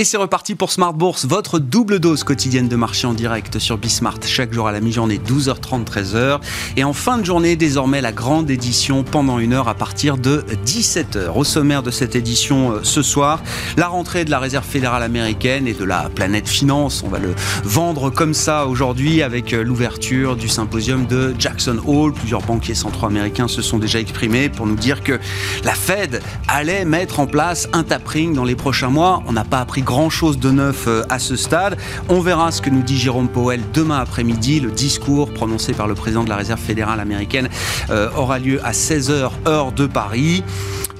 Et c'est reparti pour Smart Bourse, votre double dose quotidienne de marché en direct sur Bismart, chaque jour à la mi-journée, 12h30, 13h. Et en fin de journée, désormais, la grande édition pendant une heure à partir de 17h. Au sommaire de cette édition euh, ce soir, la rentrée de la Réserve fédérale américaine et de la planète finance. On va le vendre comme ça aujourd'hui avec euh, l'ouverture du symposium de Jackson Hole. Plusieurs banquiers centraux américains se sont déjà exprimés pour nous dire que la Fed allait mettre en place un tapering dans les prochains mois. On n'a pas appris grand-chose de neuf euh, à ce stade. On verra ce que nous dit Jérôme Powell demain après-midi. Le discours prononcé par le président de la Réserve fédérale américaine euh, aura lieu à 16h heure de Paris.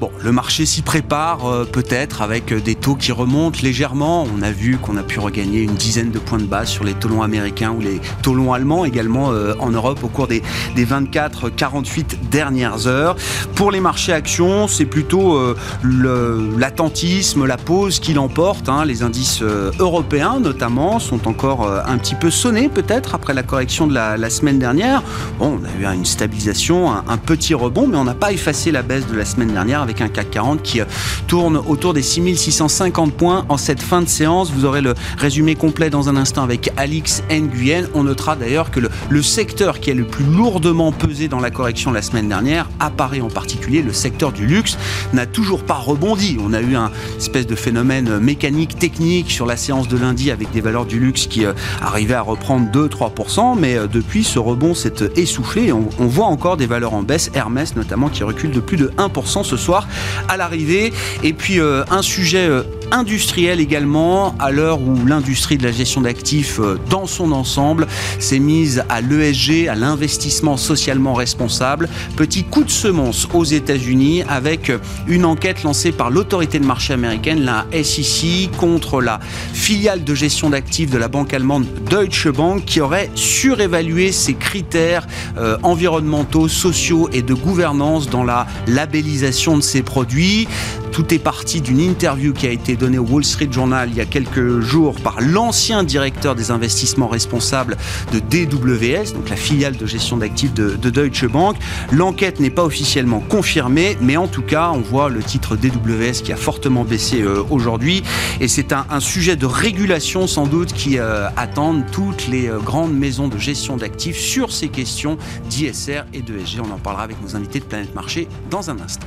Bon, le marché s'y prépare euh, peut-être avec des taux qui remontent légèrement. On a vu qu'on a pu regagner une dizaine de points de base sur les taux longs américains ou les taux longs allemands également en Europe au cours des, des 24-48 dernières heures. Pour les marchés actions, c'est plutôt l'attentisme, la pause qui l'emporte. Hein. Les indices euh, européens, notamment, sont encore euh, un petit peu sonnés, peut-être, après la correction de la, semaine dernière. Bon, on a eu une stabilisation, un, petit rebond, mais on n'a pas effacé la baisse de la semaine dernière avec un CAC 40 qui euh, tourne autour des 6650 points en cette fin de séance. Vous aurez le résumé complet dans un instant avec Alix Nguyen. On notera d'ailleurs que le, secteur qui est le plus lourdement pesé dans la correction la semaine dernière apparaît en particulier le secteur du luxe, n'a toujours pas rebondi. On a eu un espèce de phénomène mécanique technique sur la séance de lundi avec des valeurs du luxe qui euh, arrivaient à reprendre 2-3%, mais euh, depuis ce rebond s'est essoufflé on, voit encore des valeurs en baisse, Hermès notamment qui recule de plus de 1% ce soir à l'arrivée. Et puis euh, un sujet industriel également, à l'heure où l'industrie de la gestion d'actifs euh, dans son ensemble s'est mise à l'ESG, à l'investissement socialement responsable. Petit coup de semence aux États-Unis avec une enquête lancée par l'autorité de marché américaine, la SEC, contre la filiale de gestion d'actifs de la banque allemande Deutsche Bank qui aurait surévalué ses critères euh, environnementaux, sociaux et de gouvernance dans la labellisation de ses produits. Tout est parti d'une interview qui a été donnée au Wall Street Journal il y a quelques jours par l'ancien directeur des investissements responsables de DWS, donc la filiale de gestion d'actifs de, Deutsche Bank. L'enquête n'est pas officiellement confirmée, mais en tout cas, on voit le titre DWS qui a fortement baissé euh, aujourd'hui. Et c'est un, sujet de régulation sans doute qui euh, attendent toutes les euh, grandes maisons de gestion d'actifs sur ces questions d'ISR et d'ESG. On en parlera avec nos invités de Planète Marché dans un instant.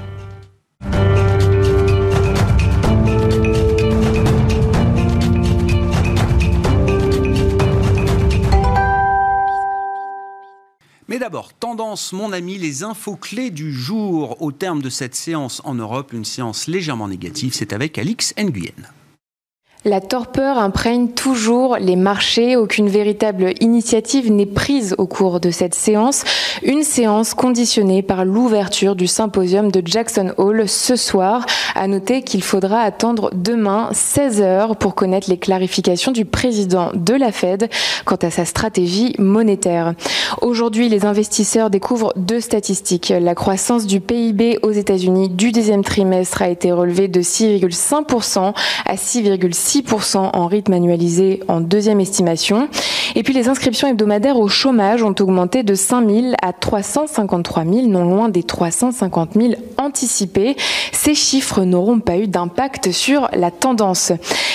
D'abord, tendance, mon ami, les infos clés du jour au terme de cette séance en Europe, une séance légèrement négative, c'est avec Alix Nguyen. La torpeur imprègne toujours les marchés. Aucune véritable initiative n'est prise au cours de cette séance. Une séance conditionnée par l'ouverture du symposium de Jackson Hole ce soir. À noter qu'il faudra attendre demain 16 heures pour connaître les clarifications du président de la Fed quant à sa stratégie monétaire. Aujourd'hui, les investisseurs découvrent deux statistiques. La croissance du PIB aux États-Unis du deuxième trimestre a été relevée de 6,5% à 6,6% en rythme annualisé en deuxième estimation. Et puis les inscriptions hebdomadaires au chômage ont augmenté de 5 000 à 353 000, non loin des 350 000 anticipés. Ces chiffres n'auront pas eu d'impact sur la tendance.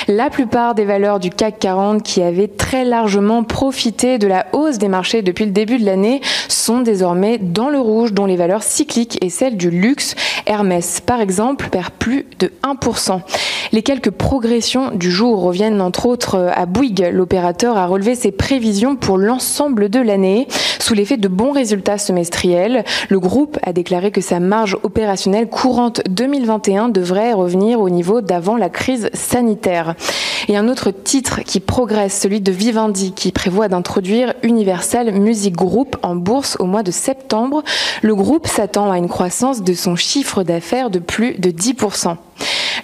La plupart des valeurs du CAC 40 qui avaient très largement profité de la hausse des marchés depuis le début de l'année sont désormais dans le rouge, dont les valeurs cycliques et celles du luxe. Hermès, par exemple, perd plus de 1%. Les quelques progressions du jour reviennent entre autres à Bouygues. L'opérateur a relevé ses prévisions pour l'ensemble de l'année. Sous l'effet de bons résultats semestriels, le groupe a déclaré que sa marge opérationnelle courante 2021 devrait revenir au niveau d'avant la crise sanitaire. Et un autre titre qui progresse, celui de Vivendi, qui prévoit d'introduire Universal Music Group en bourse au mois de septembre. Le groupe s'attend à une croissance de son chiffre d'affaires de plus de 10%.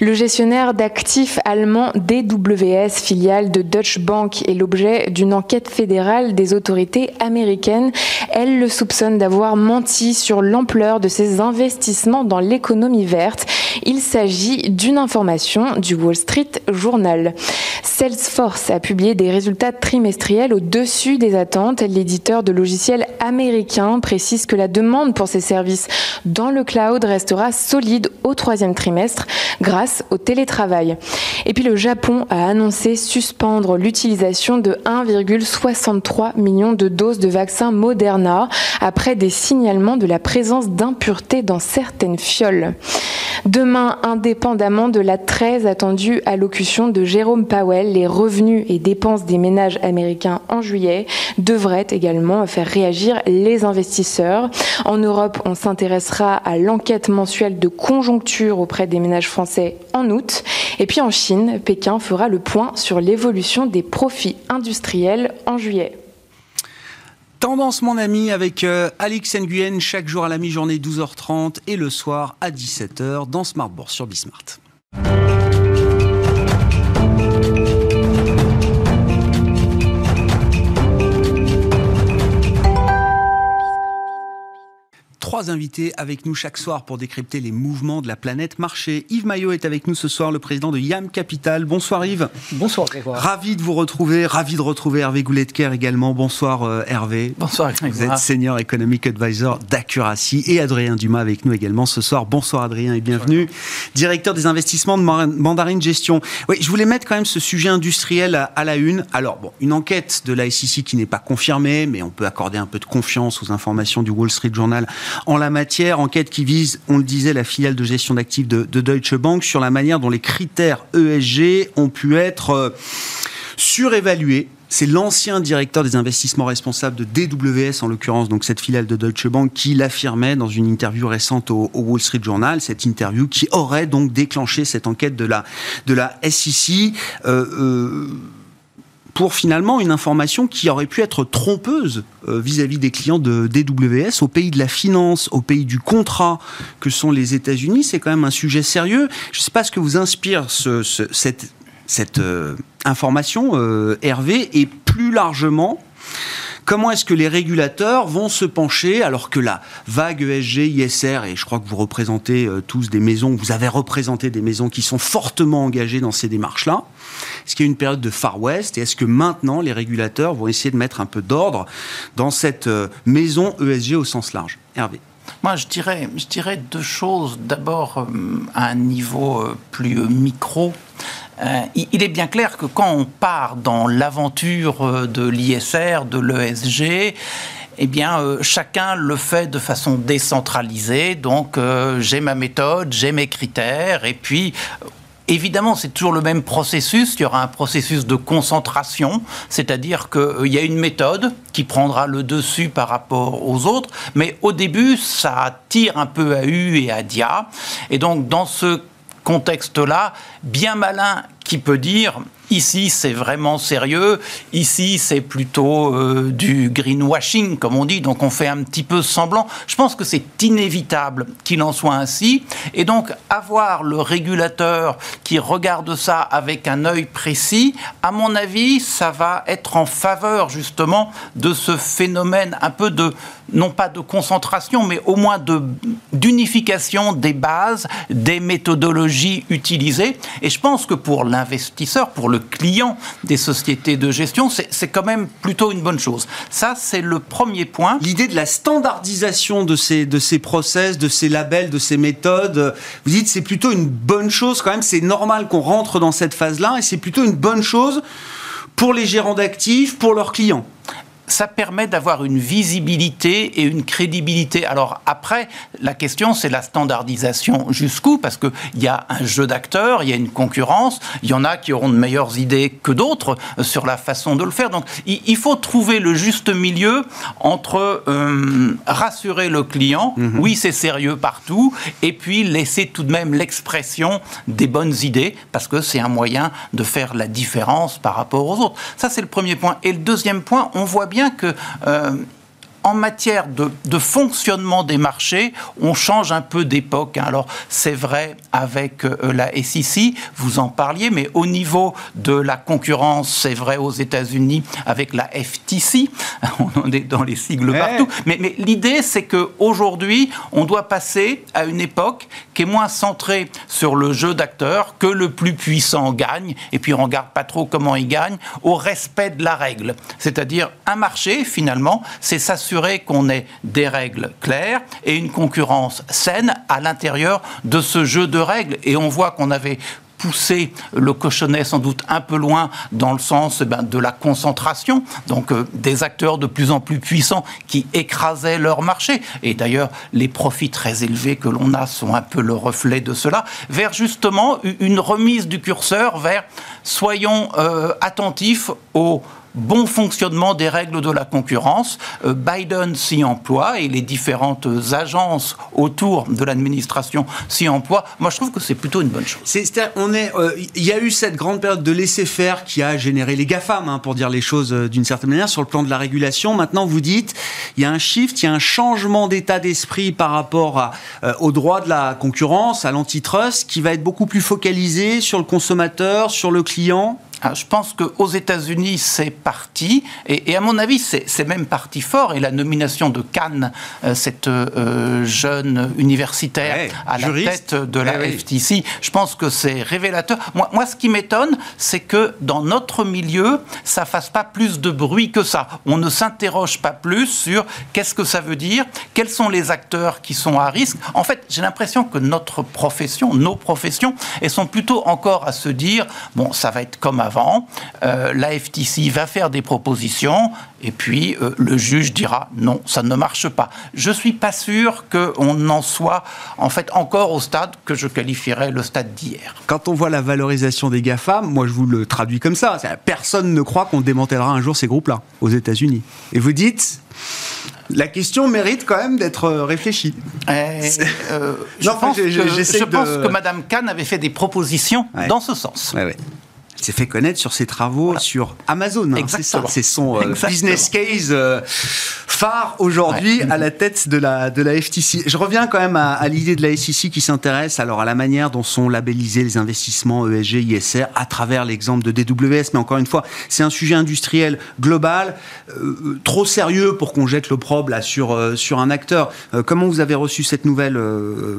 Le gestionnaire d'actifs allemand DWS, filiale de Deutsche Bank, est l'objet d'une enquête fédérale des autorités américaines. Elle le soupçonne d'avoir menti sur l'ampleur de ses investissements dans l'économie verte. Il s'agit d'une information du Wall Street Journal. Salesforce a publié des résultats trimestriels au-dessus des attentes. L'éditeur de logiciels américain précise que la demande pour ses services dans le cloud restera solide au troisième trimestre grâce au télétravail. Et puis le Japon a annoncé suspendre l'utilisation de 1,63 million de doses de vaccin Moderna après des signalements de la présence d'impuretés dans certaines fioles. Demain, indépendamment de la très attendue allocution de Jérôme Powell, les revenus et dépenses des ménages américains en juillet devraient également faire réagir les investisseurs. En Europe, on s'intéressera à l'enquête mensuelle de conjoncture auprès des ménages français en août. Et puis en Chine, Pékin fera le point sur l'évolution des profits industriels en juillet. Tendance, mon ami, avec euh, Alix Nguyen, chaque jour à la mi-journée 12h30 et le soir à 17h dans Smart Bourse sur Bismart. Trois invités avec nous chaque soir pour décrypter les mouvements de la planète marché. Yves Maillot est avec nous ce soir, le président de YAM Capital. Bonsoir Yves. Bonsoir Grégoire. Ravi de vous retrouver, ravi de retrouver Hervé Gouletker également. Bonsoir euh, Hervé. Bonsoir Grégoire. Vous êtes senior economic advisor d'Accuracy et Adrien Dumas avec nous également ce soir. Bonsoir Adrien et bienvenue. Directeur des investissements de Mandarine Gestion. Oui, je voulais mettre quand même ce sujet industriel à, la une. Alors, bon, une enquête de la SEC qui n'est pas confirmée, mais on peut accorder un peu de confiance aux informations du Wall Street Journal en la matière, enquête qui vise, on le disait, la filiale de gestion d'actifs de, Deutsche Bank sur la manière dont les critères ESG ont pu être euh, surévalués c'est l'ancien directeur des investissements responsables de DWS, en l'occurrence, donc cette filiale de Deutsche Bank, qui l'affirmait dans une interview récente au, Wall Street Journal. Cette interview qui aurait donc déclenché cette enquête de la, SEC. Euh, euh, pour finalement une information qui aurait pu être trompeuse euh, vis-à-vis des clients de DWS au pays de la finance, au pays du contrat que sont les États-Unis. C'est quand même un sujet sérieux. Je ne sais pas ce que vous inspire cette, cette euh, information, euh, Hervé, et plus largement, Comment est-ce que les régulateurs vont se pencher alors que la vague ESG, ISR, et je crois que vous représentez tous des maisons, vous avez représenté des maisons qui sont fortement engagées dans ces démarches-là, est-ce qu'il y a une période de Far West Et est-ce que maintenant, les régulateurs vont essayer de mettre un peu d'ordre dans cette euh, maison ESG au sens large? Hervé moi, je dirais, je dirais deux choses. D'abord, euh, à un niveau euh, plus micro, il est bien clair que quand on part dans l'aventure de l'ISR, de l'ESG, eh bien, chacun le fait de façon décentralisée. Donc, j'ai ma méthode, j'ai mes critères, et puis Évidemment, c'est toujours le même processus. Il y aura un processus de concentration, c'est-à-dire qu'il euh, y a une méthode qui prendra le dessus par rapport aux autres, mais au début, ça tire un peu à U et à Dia. Et donc, dans ce contexte-là, bien malin qui peut dire Ici, c'est vraiment sérieux. Ici, c'est plutôt euh, du greenwashing, comme on dit. Donc, on fait un petit peu semblant. Je pense que c'est inévitable qu'il en soit ainsi. Et donc, avoir le régulateur qui regarde ça avec un œil précis, à mon avis, ça va être en faveur justement de ce phénomène un peu de non pas de concentration, mais au moins d'unification des bases, des méthodologies utilisées. Et je pense que pour l'investisseur, pour le client des sociétés de gestion, c'est quand même plutôt une bonne chose. Ça, c'est le premier point. L'idée de la standardisation de ces, de ces process, de ces labels, de ces méthodes, vous dites c'est plutôt une bonne chose quand même, c'est normal qu'on rentre dans cette phase-là et c'est plutôt une bonne chose pour les gérants d'actifs, pour leurs clients ça permet d'avoir une visibilité et une crédibilité. Alors après, la question, c'est la standardisation jusqu'où? Parce qu'il y a un jeu d'acteurs, il y a une concurrence, il y en a qui auront de meilleures idées que d'autres euh, sur la façon de le faire. Donc il faut trouver le juste milieu entre euh, rassurer le client, mhm. oui c'est sérieux partout, et puis laisser tout de même l'expression des bonnes idées, parce que c'est un moyen de faire la différence par rapport aux autres. Ça c'est le premier point. Et le deuxième point, on voit bien bien que euh, en matière de, de, fonctionnement des marchés, on change un peu d'époque. Hein. Alors, c'est vrai avec euh, la SEC, vous en parliez, mais au niveau de la concurrence, c'est vrai aux États-Unis avec la FTC. On est dans les sigles partout. Mais, mais l'idée, c'est qu'aujourd'hui, on doit passer à une époque qui est moins centrée sur le jeu d'acteurs, que le plus puissant gagne, et puis on regarde pas trop comment il gagne, au respect de la règle. C'est-à-dire, un marché, finalement, c'est s'assurer qu'on ait des règles claires et une concurrence saine à l'intérieur de ce jeu de règles. Et on voit qu'on avait poussé le cochonnet sans doute un peu loin dans le sens eh ben, de la concentration, donc euh, des acteurs de plus en plus puissants qui écrasaient leur marché. Et d'ailleurs, les profits très élevés que l'on a sont un peu le reflet de cela, vers justement une remise du curseur vers soyons euh, attentifs aux bon fonctionnement des règles de la concurrence. Euh, Biden s'y emploie et les différentes agences autour de l'administration s'y emploient. Moi, je trouve que c'est plutôt une bonne chose. C'est, on est, euh, il y a eu cette grande période de laisser-faire qui a généré les GAFAM, hein, pour dire les choses euh, d'une certaine manière, sur le plan de la régulation. Maintenant, vous dites, il y a un shift, il y a un changement d'état d'esprit par rapport à, au droit de la concurrence, à l'antitrust, qui va être beaucoup plus focalisé sur le consommateur, sur le client. Ah, je pense qu'aux États-Unis, c'est parti, et, à mon avis, c'est même parti fort. Et la nomination de Cannes, euh, cette euh, jeune universitaire à la tête de la FTC, je pense que c'est révélateur. Moi, moi, ce qui m'étonne, c'est que dans notre milieu, ça fasse pas plus de bruit que ça. On ne s'interroge pas plus sur qu'est-ce que ça veut dire, quels sont les acteurs qui sont à risque. En fait, j'ai l'impression que notre profession, nos professions, elles sont plutôt encore à se dire bon, ça va être comme avant euh, la FTC va faire des propositions et puis euh, le juge dira non, ça ne marche pas. Je ne suis pas sûr qu'on en soit en fait encore au stade que je qualifierais le stade d'hier. Quand on voit la valorisation des GAFAM, moi je vous le traduis comme ça, personne ne croit qu'on démantèlera un jour ces groupes-là aux États-Unis. Et vous dites, la question mérite quand même d'être réfléchie. Eh, euh, je, pense, que, je pense, que, Mme Kahn avait fait des propositions dans ce sens. Ouais, ouais s'est fait connaître sur ses travaux sur Amazon. Hein, c'est ça, c'est son euh, business case euh, phare aujourd'hui à la tête de la, de la FTC. Je reviens quand même à, l'idée de la SEC qui s'intéresse alors à la manière dont sont labellisés les investissements ESG, ISR à travers l'exemple de DWS. Mais encore une fois, c'est un sujet industriel global, euh, trop sérieux pour qu'on jette l'opprobre là sur, sur un acteur. comment vous avez reçu cette nouvelle,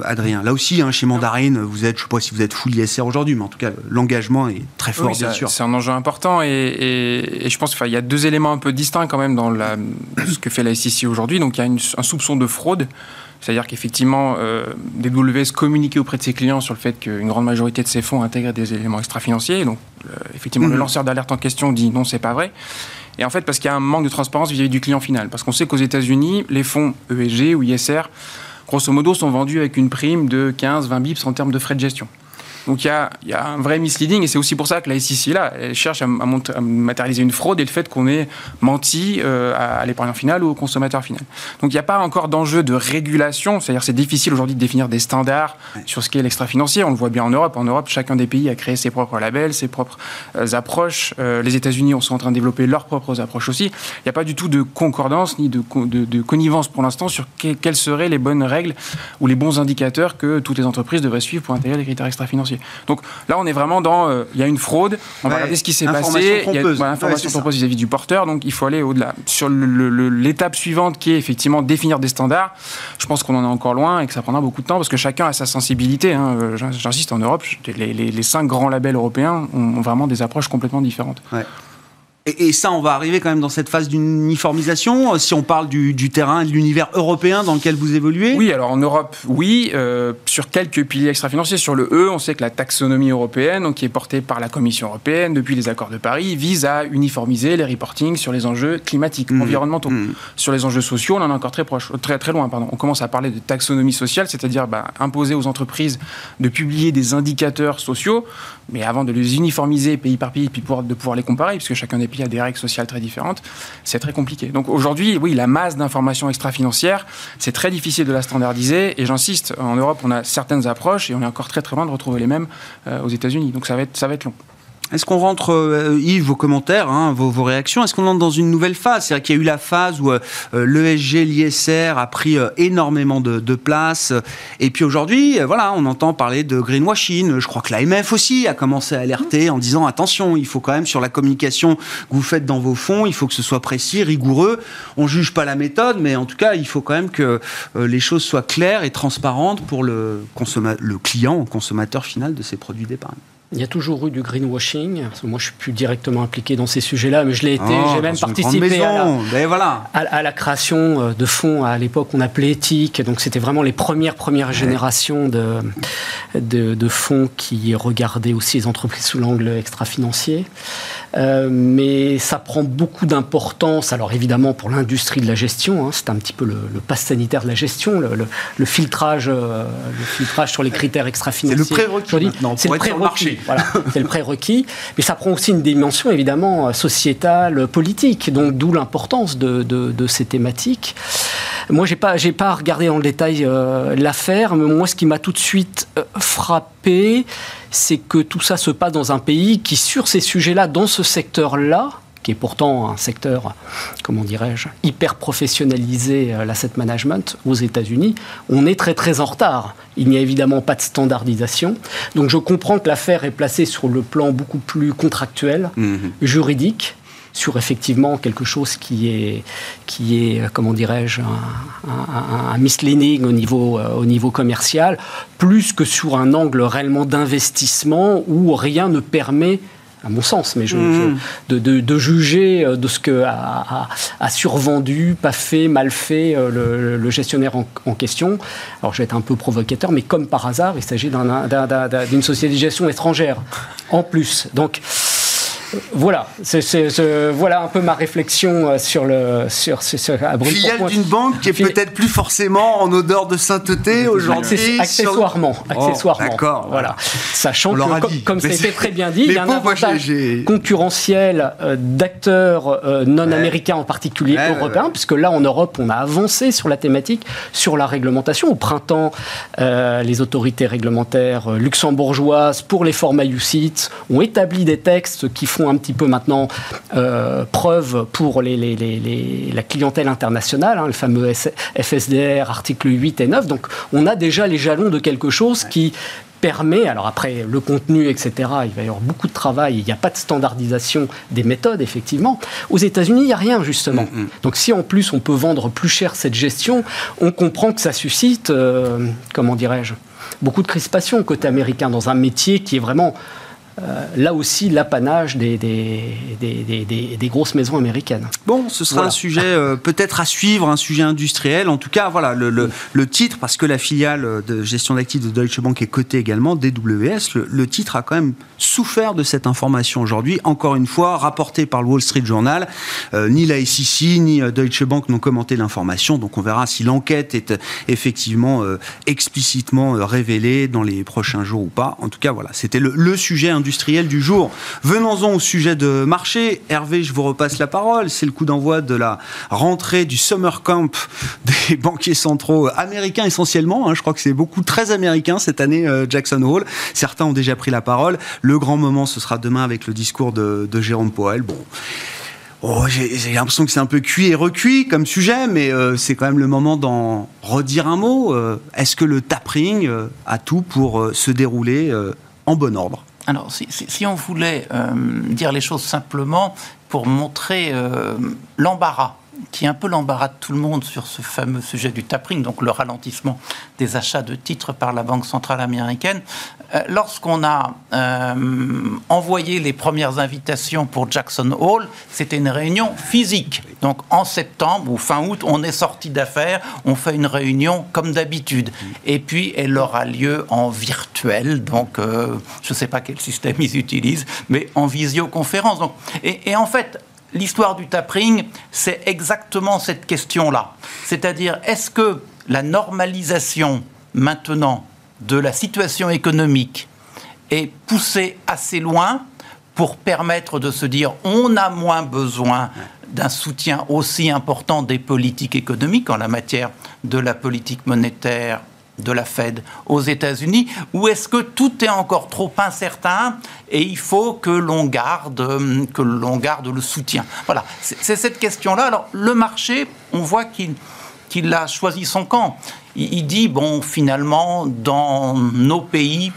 Adrien? Là aussi, hein, chez Mandarine, vous êtes, je ne sais pas si vous êtes full ISR aujourd'hui, mais en tout cas, l'engagement est très fort c'est un enjeu important et, je pense qu'il y a deux éléments un peu distincts quand même dans ce que fait la SEC aujourd'hui. Donc il y a un soupçon de fraude. C'est-à-dire qu'effectivement, euh, DWS communiquait auprès de ses clients sur le fait qu'une grande majorité de ses fonds intègrent des éléments extra-financiers. Donc, euh, effectivement, le mhm. lanceur d'alerte en question dit non, c'est pas vrai. Et en fait, parce qu'il y a un manque de transparence vis-à-vis du client final. Parce qu'on sait qu'aux États-Unis, les fonds ESG ou ISR, grosso modo, sont vendus avec une prime de 15-20 bips en termes de frais de gestion. Donc il y a, y a, un vrai misleading et c'est aussi pour ça que la SEC là, elle cherche à, matérialiser une fraude et le fait qu'on ait menti euh, à, l'épargnant final ou au consommateur final. Donc il n'y a pas encore d'enjeu de régulation, c'est-à-dire c'est difficile aujourd'hui de définir des standards sur ce qu'est l'extra-financier. On le voit bien en Europe. En Europe, chacun des pays a créé ses propres labels, ses propres euh, approches. Euh, les États-Unis sont en train de développer leurs propres approches aussi. Il n'y a pas du tout de concordance ni de, de, de connivence pour l'instant sur quelles seraient les bonnes règles ou les bons indicateurs que toutes les entreprises devraient suivre pour intégrer les critères extra-financiers. Donc là, on est vraiment dans. Euh, il y a une fraude, on va regarder ce qui s'est passé. Il y a une information trompeuse vis-à-vis du porteur, donc il faut aller au-delà. Sur l'étape suivante qui est effectivement définir des standards, je pense qu'on en est encore loin et que ça prendra beaucoup de temps parce que chacun a sa sensibilité. Hein. Euh, j'insiste, en Europe, les, les, cinq grands labels européens ont vraiment des approches complètement différentes. Et, ça, on va arriver quand même dans cette phase d'uniformisation, euh, si on parle du, terrain et de l'univers européen dans lequel vous évoluez Oui, alors en Europe, oui, euh, sur quelques piliers extra-financiers. Sur le E, on sait que la taxonomie européenne, donc, qui est portée par la Commission européenne depuis les accords de Paris, vise à uniformiser les reportings sur les enjeux climatiques, mmh. environnementaux. Mmh. Sur les enjeux sociaux, on en est encore très, proche, très, très loin. Pardon. On commence à parler de taxonomie sociale, c'est-à-dire bah, imposer aux entreprises de publier des indicateurs sociaux, mais avant de les uniformiser pays par pays, puis de pouvoir les comparer, puisque chacun des pays a des règles sociales très différentes, c'est très compliqué. Donc aujourd'hui, oui, la masse d'informations extra-financières, c'est très difficile de la standardiser. Et j'insiste, en Europe, on a certaines approches et on est encore très très loin de retrouver les mêmes euh, aux États-Unis. Donc ça va être, ça va être long. Est-ce qu'on rentre, euh, Yves, vos commentaires, hein, vos, réactions, est-ce qu'on entre dans une nouvelle phase? C'est-à-dire qu'il y a eu la phase où euh, l'ESG, l'ISR a pris énormément de, place, et puis aujourd'hui, voilà, on entend parler de greenwashing. Je crois que l'AMF aussi a commencé à alerter en disant attention, il faut quand même sur la communication que vous faites dans vos fonds, il faut que ce soit précis, rigoureux. On juge pas la méthode, mais en tout cas, il faut quand même que les choses soient claires et transparentes pour le client, le consommateur final de ces produits d'épargne. Il y a toujours eu du greenwashing. Moi, je suis plus directement impliqué dans ces sujets-là, mais je l'ai été. Oh, j'ai même participé à la, ben voilà. à, la, création euh, de fonds. À l'époque, on appelait éthique. Donc, c'était vraiment les premières premières générations de, de, fonds qui regardaient aussi les entreprises sous l'angle extra-financier. Euh, mais ça prend beaucoup d'importance. Alors, évidemment, pour l'industrie de la gestion, hein, c'est un petit peu le, le pass sanitaire de la gestion, le, filtrage, euh, le filtrage sur les critères extra-financiers. C'est le prérequis. C'est le prérequis. Voilà, c'est le prérequis. Mais ça prend aussi une dimension évidemment sociétale, politique. Donc d'où l'importance de, de, ces thématiques. Moi, j'ai pas, j'ai pas regardé en détail euh, l'affaire, mais moi, ce qui m'a tout de suite euh, frappé, c'est que tout ça se passe dans un pays qui, sur ces sujets-là, dans ce secteur-là, qui est pourtant un secteur, comment dirais-je, hyper professionnalisé, euh, l'asset management aux États-Unis, on est très très en retard. Il n'y a évidemment pas de standardisation. Donc je comprends que l'affaire est placée sur le plan beaucoup plus contractuel, mhm. juridique sur effectivement quelque chose qui est, qui est comment dirais-je, un, misleading au niveau, euh, au niveau commercial, plus que sur un angle réellement d'investissement où rien ne permet à mon sens, mais je, hmm. de, juger euh, de ce que a, survendu, pas fait, mal fait euh, le, gestionnaire en, question. Alors je vais être un peu provocateur, mais comme par hasard, il s'agit d'une société de gestion étrangère en plus. Donc voilà, c'est, voilà un peu ma réflexion euh, sur le sur, sur, à Filiale d'une banque qui est peut-être plus forcément en odeur de sainteté aujourd'hui. Accessoirement, accessoirement. d'accord. Voilà, sachant que comme, ça a été très bien dit, il y a un avantage concurrentiel euh, d'acteurs euh, non américains en particulier européens, puisque là en Europe on a avancé sur la thématique, sur la réglementation. Au printemps, les autorités réglementaires luxembourgeoises pour les formats UCITS ont établi des textes qui font un petit peu maintenant euh, preuve pour les, la clientèle internationale, hein, le fameux FSDR, article 8 et 9. Donc on a déjà les jalons de quelque chose qui permet, alors après le contenu, etc., il va y avoir beaucoup de travail, il n'y a pas de standardisation des méthodes, effectivement. Aux États-Unis, il n'y a rien, justement. Mm, mm. Donc si en plus on peut vendre plus cher cette gestion, on comprend que ça suscite, euh, comment dirais-je, beaucoup de crispation côté américain dans un métier qui est vraiment euh, là aussi l'apanage des des, grosses maisons américaines. Bon, ce sera un sujet euh, peut-être à suivre, un sujet industriel. En tout cas, voilà le, le, titre, parce que la filiale de gestion d'actifs de Deutsche Bank est cotée également, DWS, le, titre a quand même souffert de cette information aujourd'hui. Encore une fois, rapporté par le Wall Street Journal, euh, ni la SEC ni Deutsche Bank n'ont commenté l'information, donc on verra si l'enquête est effectivement explicitement révélée dans les prochains jours ou pas. En tout cas, voilà, c'était le, le sujet industriel du jour. Venons-en au sujet de marché. Hervé, je vous repasse la parole. C'est le coup d'envoi de la rentrée du summer camp des banquiers centraux américains essentiellement. Hein. Je crois que c'est beaucoup très américain cette année, euh, Jackson Hole. Certains ont déjà pris la parole. Le grand moment, ce sera demain avec le discours de, Jérôme Powell. Bon. Oh, j'ai l'impression que c'est un peu cuit et recuit comme sujet, mais euh, c'est quand même le moment d'en redire un mot. Euh, est-ce que le tapering a tout pour se dérouler en bon ordre? Alors, si, on voulait euh, dire les choses simplement pour montrer euh, l'embarras qui un peu l'embarras de tout le monde sur ce fameux sujet du tapering, donc le ralentissement des achats de titres par la Banque centrale américaine. Euh, lorsqu'on a euh, envoyé les premières invitations pour Jackson Hole, c'était une réunion physique. Donc en septembre ou fin août, on est sorti d'affaires, on fait une réunion comme d'habitude. Et puis elle aura lieu en virtuel, donc euh, je ne sais pas quel système ils utilisent, mais en visioconférence. Donc, et, et en fait, l'histoire du tapering, c'est exactement cette question-là. C'est-à-dire, est-ce que la normalisation maintenant de la situation économique est poussée assez loin pour permettre de se dire on a moins besoin d'un soutien aussi important des politiques économiques en la matière de la politique monétaire de la Fed aux États-Unis ou est-ce que tout est encore trop incertain et il faut que l'on garde, euh, que l'on garde le soutien? Voilà, c'est cette question-là. Alors, le marché, on voit qu'il a choisi son camp. Il, dit, bon, finalement, dans nos pays,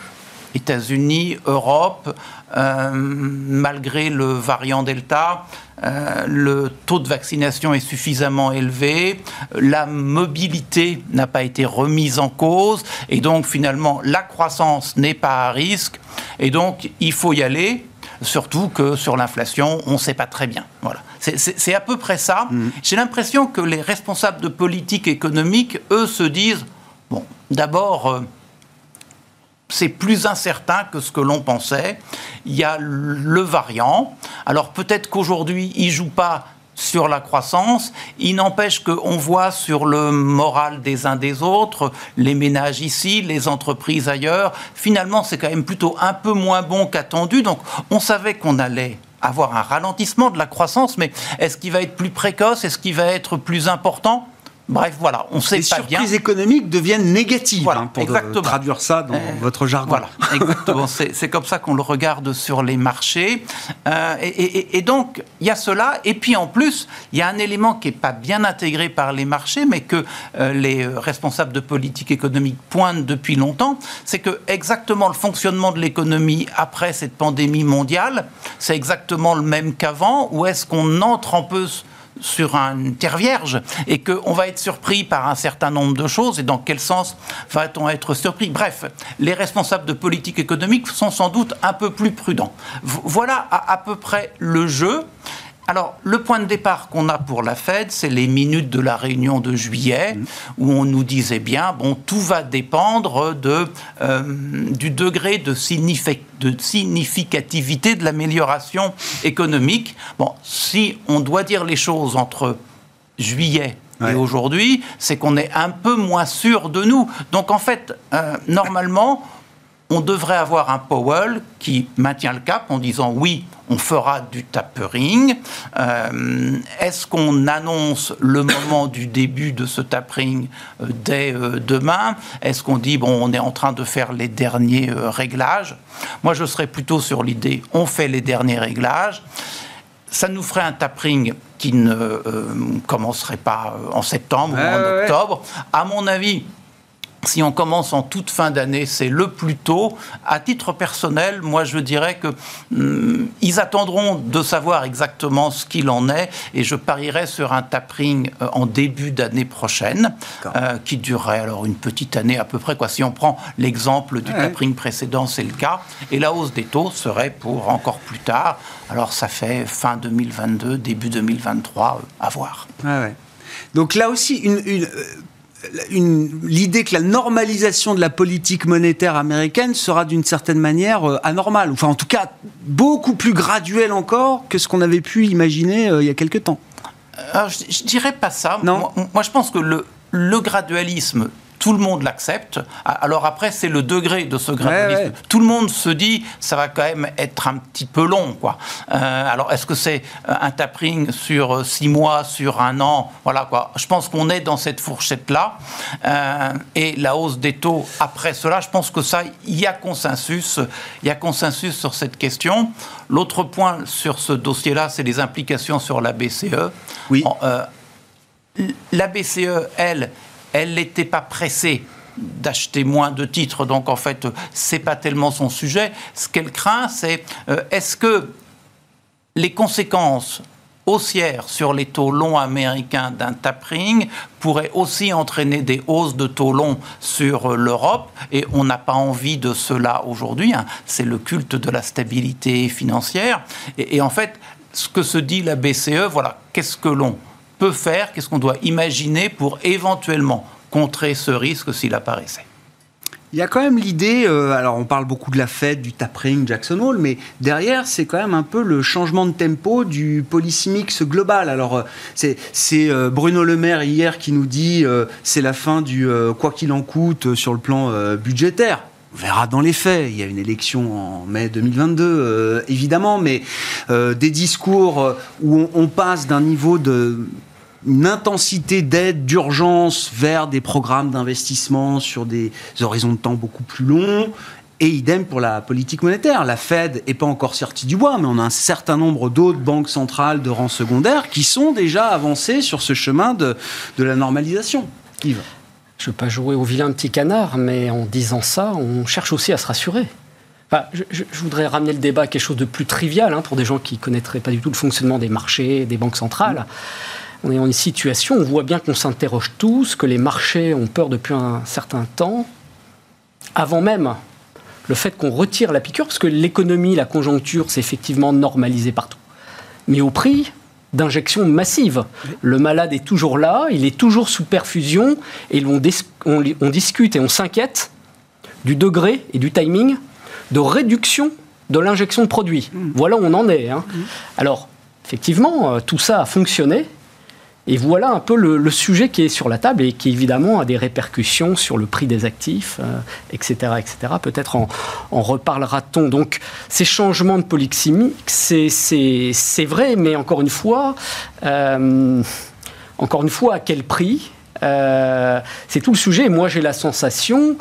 États-Unis, Europe, euh, malgré le variant Delta, euh, le taux de vaccination est suffisamment élevé, la mobilité n'a pas été remise en cause, et donc finalement la croissance n'est pas à risque, et donc il faut y aller, surtout que sur l'inflation, on ne sait pas très bien. Voilà. C'est à peu près ça. Mmh. J'ai l'impression que les responsables de politique économique, eux, se disent, bon, d'abord... Euh, c'est plus incertain que ce que l'on pensait. Il y a le variant. Alors peut-être qu'aujourd'hui, il joue pas sur la croissance. Il n'empêche qu'on voit sur le moral des uns des autres, les ménages ici, les entreprises ailleurs. Finalement, c'est quand même plutôt un peu moins bon qu'attendu. Donc on savait qu'on allait avoir un ralentissement de la croissance, mais est-ce qu'il va être plus précoce? Est-ce qu'il va être plus important? Bref, voilà, on sait pas bien. Les surprises économiques deviennent négatives, voilà, hein, pour traduire ça dans euh, votre jargon. Voilà, exactement. c'est comme ça qu'on le regarde sur les marchés. Euh, et, donc, il y a cela. Et puis, en plus, il y a un élément qui n'est pas bien intégré par les marchés, mais que euh, les responsables de politique économique pointent depuis longtemps, c'est que exactement le fonctionnement de l'économie après cette pandémie mondiale, c'est exactement le même qu'avant, ou est-ce qu'on entre un peu sur une terre vierge et qu'on va être surpris par un certain nombre de choses et dans quel sens va-t-on être surpris? Bref, les responsables de politique économique sont sans doute un peu plus prudents. Voilà à, à peu près le jeu. Alors, le point de départ qu'on a pour la Fed, c'est les minutes de la réunion de juillet, mmh. où on nous disait bien, bon, tout va dépendre de, euh, du degré de, de significativité de l'amélioration économique. Bon, si on doit dire les choses entre juillet et aujourd'hui, c'est qu'on est un peu moins sûr de nous. Donc, en fait, euh, normalement, on devrait avoir un Powell qui maintient le cap en disant oui, on fera du tapering. Euh, est-ce qu'on annonce le moment du début de ce tapering euh, dès euh, demain? Est-ce qu'on dit bon, on est en train de faire les derniers réglages? Moi, je serais plutôt sur l'idée on fait les derniers réglages. Ça nous ferait un tapering qui ne commencerait pas en septembre ou en octobre. À mon avis, si on commence en toute fin d'année, c'est le plus tôt. À titre personnel, moi je dirais que hum, ils attendront de savoir exactement ce qu'il en est et je parierais sur un tapering euh, en début d'année prochaine euh, qui durerait alors une petite année à peu près. Quoi. Si on prend l'exemple du tapering précédent, c'est le cas. Et la hausse des taux serait pour encore plus tard. Alors ça fait fin 2022, début 2023, euh, à voir. Donc là aussi, une, l'idée que la normalisation de la politique monétaire américaine sera d'une certaine manière euh, anormale, enfin en tout cas beaucoup plus graduelle encore que ce qu'on avait pu imaginer euh, il y a quelque temps. Alors, je, ne dirais pas ça. Non. Moi, je pense que le, le gradualisme tout le monde l'accepte. Alors après, c'est le degré de ce gradualisme. Tout le monde se dit, ça va quand même être un petit peu long, quoi. Euh, alors, est-ce que c'est euh, un tapering sur euh, six mois, sur un an? Voilà, quoi. Je pense qu'on est dans cette fourchette-là. et la hausse des taux après cela, je pense que ça, il y a consensus. Il y a consensus sur cette question. L'autre point sur ce dossier-là, c'est les implications sur la BCE. Oui. la BCE, elle, elle n'était pas pressée d'acheter moins de titres, donc en fait, c'est pas tellement son sujet. Ce qu'elle craint, c'est euh, est-ce que les conséquences haussières sur les taux longs américains d'un tapering pourraient aussi entraîner des hausses de taux longs sur euh, l'Europe? Et on n'a pas envie de cela aujourd'hui. Hein. C'est le culte de la stabilité financière et en fait, ce que se dit la BCE, voilà, qu'est-ce que l'on peut faire, qu'est-ce qu'on doit imaginer pour éventuellement contrer ce risque s'il apparaissait. Il y a quand même l'idée, euh, alors on parle beaucoup de la fête, du tapering, Jackson Hole, mais derrière, c'est quand même un peu le changement de tempo du policy mix global. Alors, euh, c'est euh, Bruno Le Maire hier qui nous dit c'est la fin du quoi qu'il en coûte sur le plan budgétaire. On verra dans les faits. Il y a une élection en mai 2022, évidemment, mais des discours où on passe d'un niveau de une intensité d'aide d'urgence vers des programmes d'investissement sur des horizons de temps beaucoup plus longs. Et idem pour la politique monétaire. La Fed n'est pas encore sortie du bois, mais on a un certain nombre d'autres banques centrales de rang secondaire qui sont déjà avancées sur ce chemin de, de la normalisation. Yves Je ne veux pas jouer au vilain petit canard, mais en disant ça, on cherche aussi à se rassurer. Enfin, je, je, voudrais ramener le débat à quelque chose de plus trivial hein, pour des gens qui ne connaîtraient pas du tout le fonctionnement des marchés, des banques centrales. On est en une situation, on voit bien qu'on s'interroge tous, que les marchés ont peur depuis un certain temps, avant même le fait qu'on retire la piqûre, parce que l'économie, la conjoncture, c'est effectivement normalisé partout. Mais au prix d'injections massives. Le malade est toujours là, il est toujours sous perfusion, et on, on, on discute et on s'inquiète du degré et du timing de réduction de l'injection de produits. Mmh. Voilà où on en est. Hein. Mmh. Alors, effectivement, euh, tout ça a fonctionné, et voilà un peu le, sujet qui est sur la table et qui évidemment a des répercussions sur le prix des actifs, etc., euh, etc. Peut-être en, reparlera-t-on. Donc ces changements de polyxémie, c'est vrai, mais encore une fois, euh, encore une fois, à quel prix? Euh, C'est tout le sujet. moi, j'ai la sensation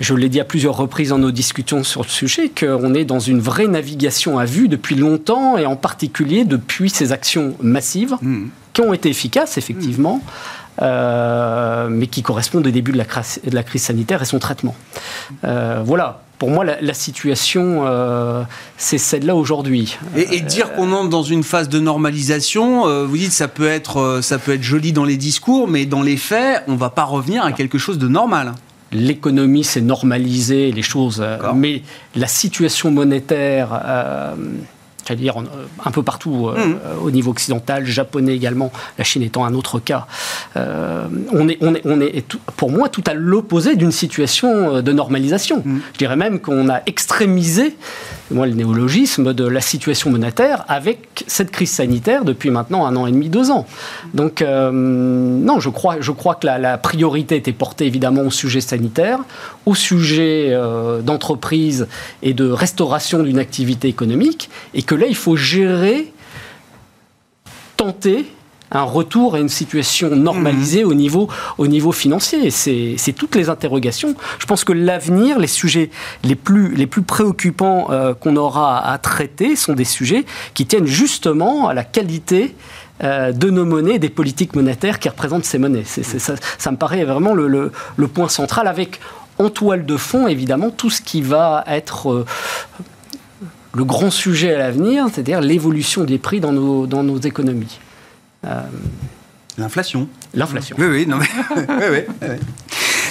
je l'ai dit à plusieurs reprises dans nos discussions sur le sujet, qu'on est dans une vraie navigation à vue depuis longtemps et en particulier depuis ces actions massives mmh qui ont été efficaces, effectivement, euh, mais qui correspondent au début de la, de la, crise sanitaire et son traitement. Euh, voilà. Pour moi, la, situation, euh, c'est celle-là aujourd'hui. Et, dire qu'on entre dans une phase de normalisation, vous dites ça peut être ça peut être joli dans les discours, mais dans les faits, on ne va pas revenir à quelque chose de normal l'économie s'est normalisée, les choses, mais la situation monétaire j'allais dire euh, un peu partout euh, mmh. euh, au niveau occidental, japonais également, la Chine étant un autre cas. on, est, on, est, on est, pour moi, tout à l'opposé d'une situation de normalisation. Mmh. Je dirais même qu'on a extrémisé, moi, le néologisme de la situation monétaire avec cette crise sanitaire depuis maintenant un an et demi, deux ans. Donc, non, je crois, je crois que la, la, priorité était portée évidemment au sujet sanitaire, au sujet d'entreprise et de restauration d'une activité économique, et que là, il faut gérer, tenter un retour à une situation normalisée au, niveau, au niveau financier. C'est toutes les interrogations. Je pense que l'avenir, les sujets les plus, les plus préoccupants euh, qu'on aura à traiter sont des sujets qui tiennent justement à la qualité euh, de nos monnaies, des politiques monétaires qui représentent ces monnaies. ça, me paraît vraiment le, point central avec en toile de fond, évidemment, tout ce qui va être euh, le grand sujet à l'avenir, c'est-à-dire l'évolution des prix dans nos, dans nos économies. Euh, L'inflation. L'inflation. Oui, oui, non mais... oui, oui, oui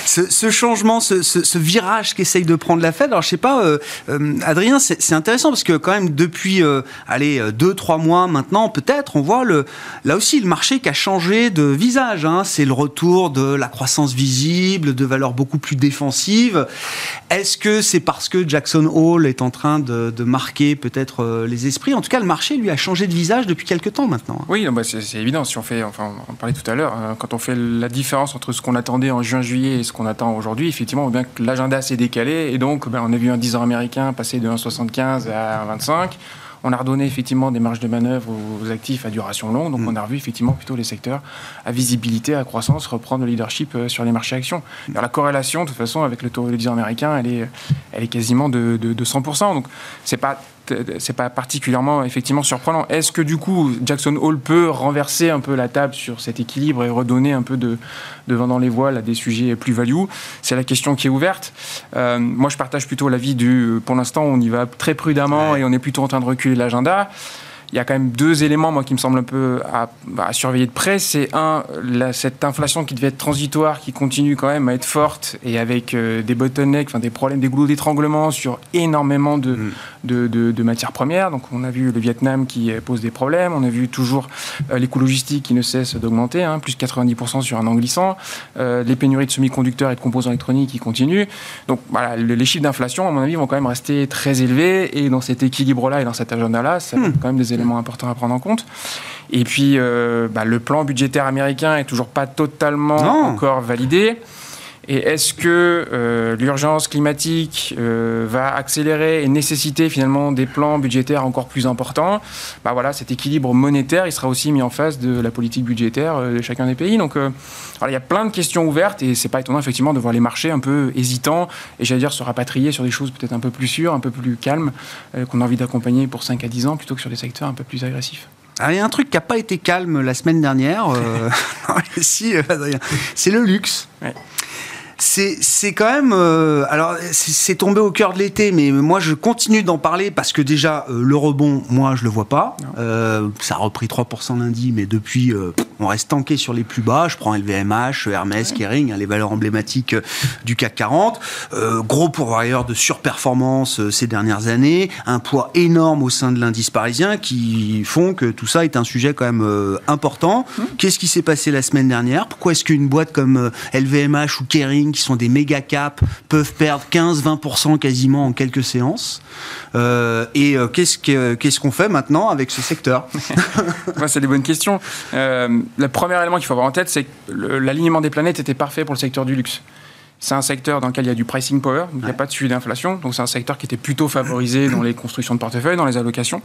ce, changement, ce, virage qu'essaye de prendre la Fed. Alors, je sais pas, euh, euh, Adrien, c'est intéressant parce que quand même depuis, euh, allez, deux, trois mois maintenant, peut-être, on voit là aussi le marché qui a changé de visage. Hein. C'est le retour de la croissance visible, de valeurs beaucoup plus défensives. Est-ce que c'est parce que Jackson Hole est en train de, marquer peut-être les esprits? En tout cas, le marché lui a changé de visage depuis quelques temps maintenant. Oui, bah, c'est évident. Si on fait, enfin, on en parlait tout à l'heure, hein, quand on fait la différence entre ce qu'on attendait en juin-juillet et ce qu'on attend aujourd'hui, effectivement, on voit bien que l'agenda s'est décalé et donc ben, on a vu un 10 ans américain passer de 1,75 à 1,25. On a redonné effectivement des marges de manœuvre aux actifs à duration longue, donc mm. on a revu effectivement plutôt les secteurs à visibilité, à croissance, reprendre le leadership euh, sur les marchés actions. la corrélation, de toute façon, avec le taux de 10 ans américain, elle est, elle est quasiment de, de, de 100%. Donc c'est pas c'est pas particulièrement effectivement surprenant. Est-ce que du coup Jackson Hole peut renverser un peu la table sur cet équilibre et redonner un peu de, de vent dans les voiles à des sujets plus value C'est la question qui est ouverte. Euh, moi, je partage plutôt l'avis du. Pour l'instant, on y va très prudemment et on est plutôt en train de reculer l'agenda il y a quand même deux éléments, moi, qui me semblent un peu à, surveiller de près. C'est un, cette inflation qui devait être transitoire, qui continue quand même à être forte et avec euh, des bottlenecks, enfin des problèmes, des goulots d'étranglement sur énormément de, mm. de, de, matières premières. Donc, on a vu le Vietnam qui euh, pose des problèmes. On a vu toujours euh, les coûts logistiques qui ne cessent d'augmenter, hein, plus 90% sur un an glissant. les pénuries de semi-conducteurs et de composants électroniques qui continuent. Donc, voilà, les chiffres d'inflation, à mon avis, vont quand même rester très élevés. Et dans cet équilibre-là et dans cet agenda-là, ça mm. quand même des éléments important à prendre en compte. Et puis, euh, bah, le plan budgétaire américain est toujours pas totalement encore validé. Et est-ce que euh, l'urgence climatique euh, va accélérer et nécessiter finalement des plans budgétaires encore plus importants? Bah voilà, Cet équilibre monétaire, il sera aussi mis en face de la politique budgétaire euh, de chacun des pays. Donc il y a plein de questions ouvertes et c'est pas étonnant effectivement de voir les marchés un peu hésitants et j'allais dire se rapatrier sur des choses peut-être un peu plus sûres, un peu plus calmes, qu'on a envie d'accompagner pour 5 à 10 ans plutôt que sur des secteurs un peu plus agressifs. Ah, il y a un truc qui n'a pas été calme la semaine dernière, si, c'est le luxe. Ouais c'est quand même. Euh, alors, c'est tombé au cœur de l'été, mais moi, je continue d'en parler parce que déjà, euh, le rebond, moi, je le vois pas. Euh, ça a repris 3% lundi, mais depuis, on reste tanké sur les plus bas. Je prends LVMH, Hermès, Kering, hein, les valeurs emblématiques du CAC 40. gros pourvoyeur de surperformance ces dernières années. Un poids énorme au sein de l'indice parisien qui font que tout ça est un sujet quand même important. Mmh. Qu'est-ce qui s'est passé la semaine dernière? Pourquoi est-ce qu'une boîte comme LVMH ou Kering qui sont des méga caps peuvent perdre 15-20% quasiment en quelques séances. Euh, et euh, qu'est-ce qu'on fait maintenant avec ce secteur? C'est des bonnes questions. Euh, le premier élément qu'il faut avoir en tête, c'est que l'alignement des planètes était parfait pour le secteur du luxe. C'est un secteur dans lequel il y a du pricing power, il n'y a pas de suivi d'inflation. Donc c'est un secteur qui était plutôt favorisé dans les constructions de portefeuille, dans les allocations.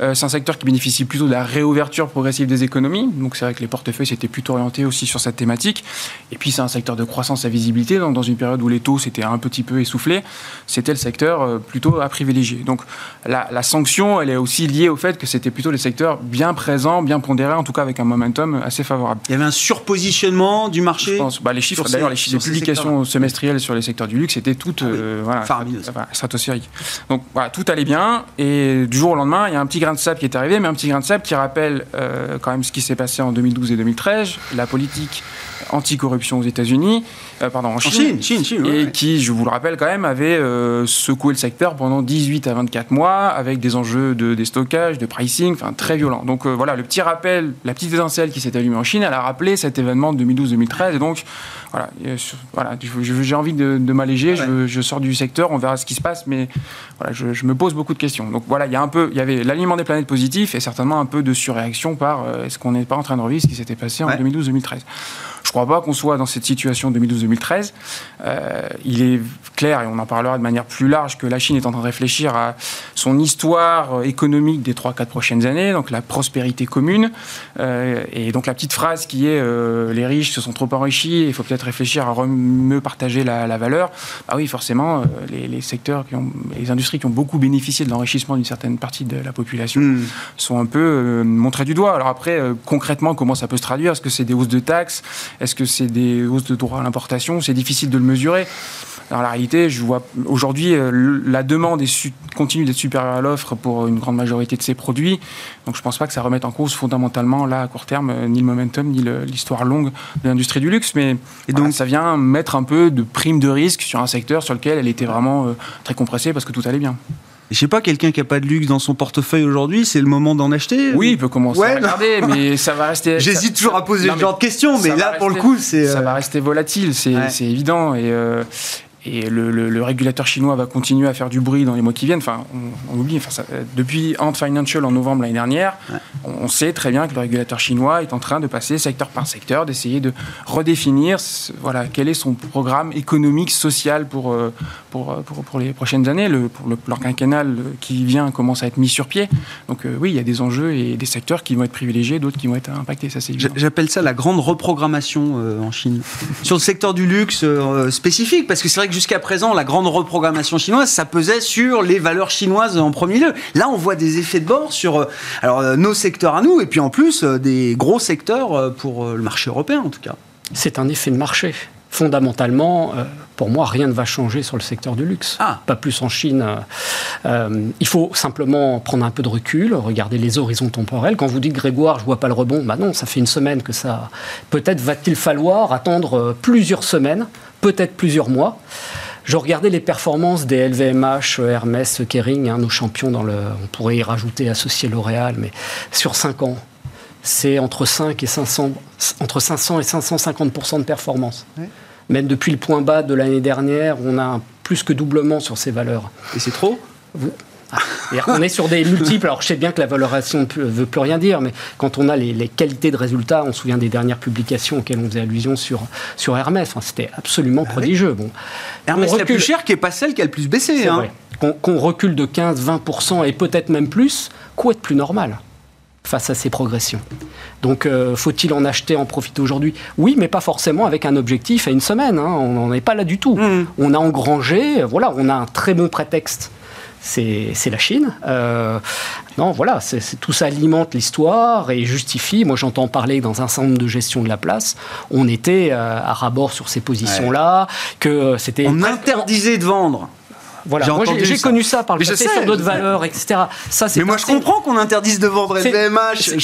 Euh, c'est un secteur qui bénéficie plutôt de la réouverture progressive des économies. Donc c'est vrai que les portefeuilles s'étaient plutôt orientés aussi sur cette thématique. Et puis c'est un secteur de croissance à visibilité. Donc dans une période où les taux s'étaient un petit peu essoufflés, c'était le secteur euh, plutôt à privilégier. Donc la, la, sanction, elle est aussi liée au fait que c'était plutôt des secteurs bien présents, bien pondérés, en tout cas avec un momentum assez favorable. Il y avait un surpositionnement du marché. Je pense. Bah, les chiffres, d'ailleurs, les chiffres de publication semestriel sur les secteurs du luxe était tout ah euh, voilà, stratosphérique. Donc voilà, tout allait bien et du jour au lendemain, il y a un petit grain de sable qui est arrivé, mais un petit grain de sable qui rappelle euh, quand même ce qui s'est passé en 2012 et 2013, la politique anticorruption aux États-Unis, euh, pardon, en Chine, et qui, je vous le rappelle quand même, avait euh, secoué le secteur pendant 18 à 24 mois avec des enjeux de déstockage, de pricing, enfin très violents. Donc euh, voilà, le petit rappel, la petite étincelle qui s'est allumée en Chine, elle a rappelé cet événement de 2012-2013, et donc voilà, voilà j'ai envie de, m'alléger, je, sors du secteur, on verra ce qui se passe, mais voilà, je, me pose beaucoup de questions. Donc voilà, il y a un peu, il y avait l'alignement des planètes positif et certainement un peu de surréaction par est-ce qu'on n'est pas en train de revivre ce qui s'était passé en 2012-2013. Je ne crois pas qu'on soit dans cette situation 2012-2013. Euh, il est clair, et on en parlera de manière plus large, que la Chine est en train de réfléchir à son histoire économique des 3-4 prochaines années, donc la prospérité commune. Euh, et donc la petite phrase qui est euh, les riches se sont trop enrichis, il faut peut-être réfléchir à mieux partager la, valeur. Ah oui, forcément, les, secteurs, qui ont, les industries qui ont beaucoup bénéficié de l'enrichissement d'une certaine partie de la population hmm. sont un peu montrées du doigt. Alors après, concrètement, comment ça peut se traduire? Est-ce que c'est des hausses de taxes? Est-ce que c'est des hausses de droits à l'importation? C'est difficile de le mesurer. Dans la réalité, je vois aujourd'hui euh, la demande continue d'être supérieure à l'offre pour une grande majorité de ces produits. Donc je ne pense pas que ça remette en cause fondamentalement là à court terme euh, ni le momentum ni l'histoire longue de l'industrie du luxe. Mais et donc ça vient mettre un peu de prime de risque sur un secteur sur lequel elle était vraiment euh, très compressée parce que tout allait bien. Je sais pas, quelqu'un qui a pas de luxe dans son portefeuille aujourd'hui, c'est le moment d'en acheter Oui, il peut commencer à regarder, mais ça va rester. J'hésite toujours à poser ce genre de questions, mais là, pour le coup, c'est. Ça va rester volatile, c'est évident. Et, euh, et le, régulateur chinois va continuer à faire du bruit dans les mois qui viennent. Enfin, on, oublie, enfin, depuis Ant Financial en novembre l'année dernière, on, sait très bien que le régulateur chinois est en train de passer secteur par secteur, d'essayer de redéfinir voilà, quel est son programme économique, social pour, euh, pour, euh, pour, pour les prochaines années. Le, pour le plan quinquennal qui vient commence à être mis sur pied. Donc euh, oui, il y a des enjeux et des secteurs qui vont être privilégiés, d'autres qui vont être impactés. Ça, J'appelle ça la grande reprogrammation en Chine. Sur le secteur du luxe spécifique, parce que c'est vrai jusqu'à présent, la grande reprogrammation chinoise, ça pesait sur les valeurs chinoises en premier lieu. Là, on voit des effets de bord sur euh, alors, euh, nos secteurs à nous, et puis en plus, euh, des gros secteurs pour le marché européen, en tout cas. C'est un effet de marché fondamentalement, pour moi, rien ne va changer sur le secteur du luxe. Ah. Pas plus en Chine. il faut simplement prendre un peu de recul, regarder les horizons temporels. Quand vous dites Grégoire, je vois pas le rebond, bah non, ça fait une semaine que ça. Peut-être va-t-il falloir attendre plusieurs semaines peut-être plusieurs mois. Je regardais les performances des LVMH, Hermès, Kering, hein, nos champions dans le. On pourrait y rajouter associé L'Oréal, mais sur 5 ans, c'est entre 5 et 500, entre 500 et 550% de performance. Même depuis le point bas de l'année dernière, on a un plus que doublement sur ces valeurs. Et c'est trop? on est sur des multiples. Alors, je sais bien que la valorisation ne veut plus rien dire, mais quand on a les, qualités de résultats, on se souvient des dernières publications auxquelles on faisait allusion sur, sur Hermès. c'était absolument ah prodigieux. Bon. Hermès recule... la plus chère, qui n'est pas celle qui a le plus baissé. Hein. Qu'on recule de 15-20% et peut-être même plus, quoi être plus normal face à ces progressions? Donc, euh, faut-il en acheter, en profiter aujourd'hui? Oui, mais pas forcément avec un objectif à une semaine. Hein. On n'en est pas là du tout. Mmh. On a engrangé, voilà, on a un très bon prétexte c'est la Chine. Euh, non, voilà, tout ça alimente l'histoire et justifie. Moi, j'entends parler dans un centre de gestion de la place, on était euh, à rabord sur ces positions-là, que c'était. On interdisait de vendre. Voilà. J'ai connu ça par le passé sur d'autres valeurs, etc. Ça, mais moi, je comprends qu'on interdise de vendre LVMH.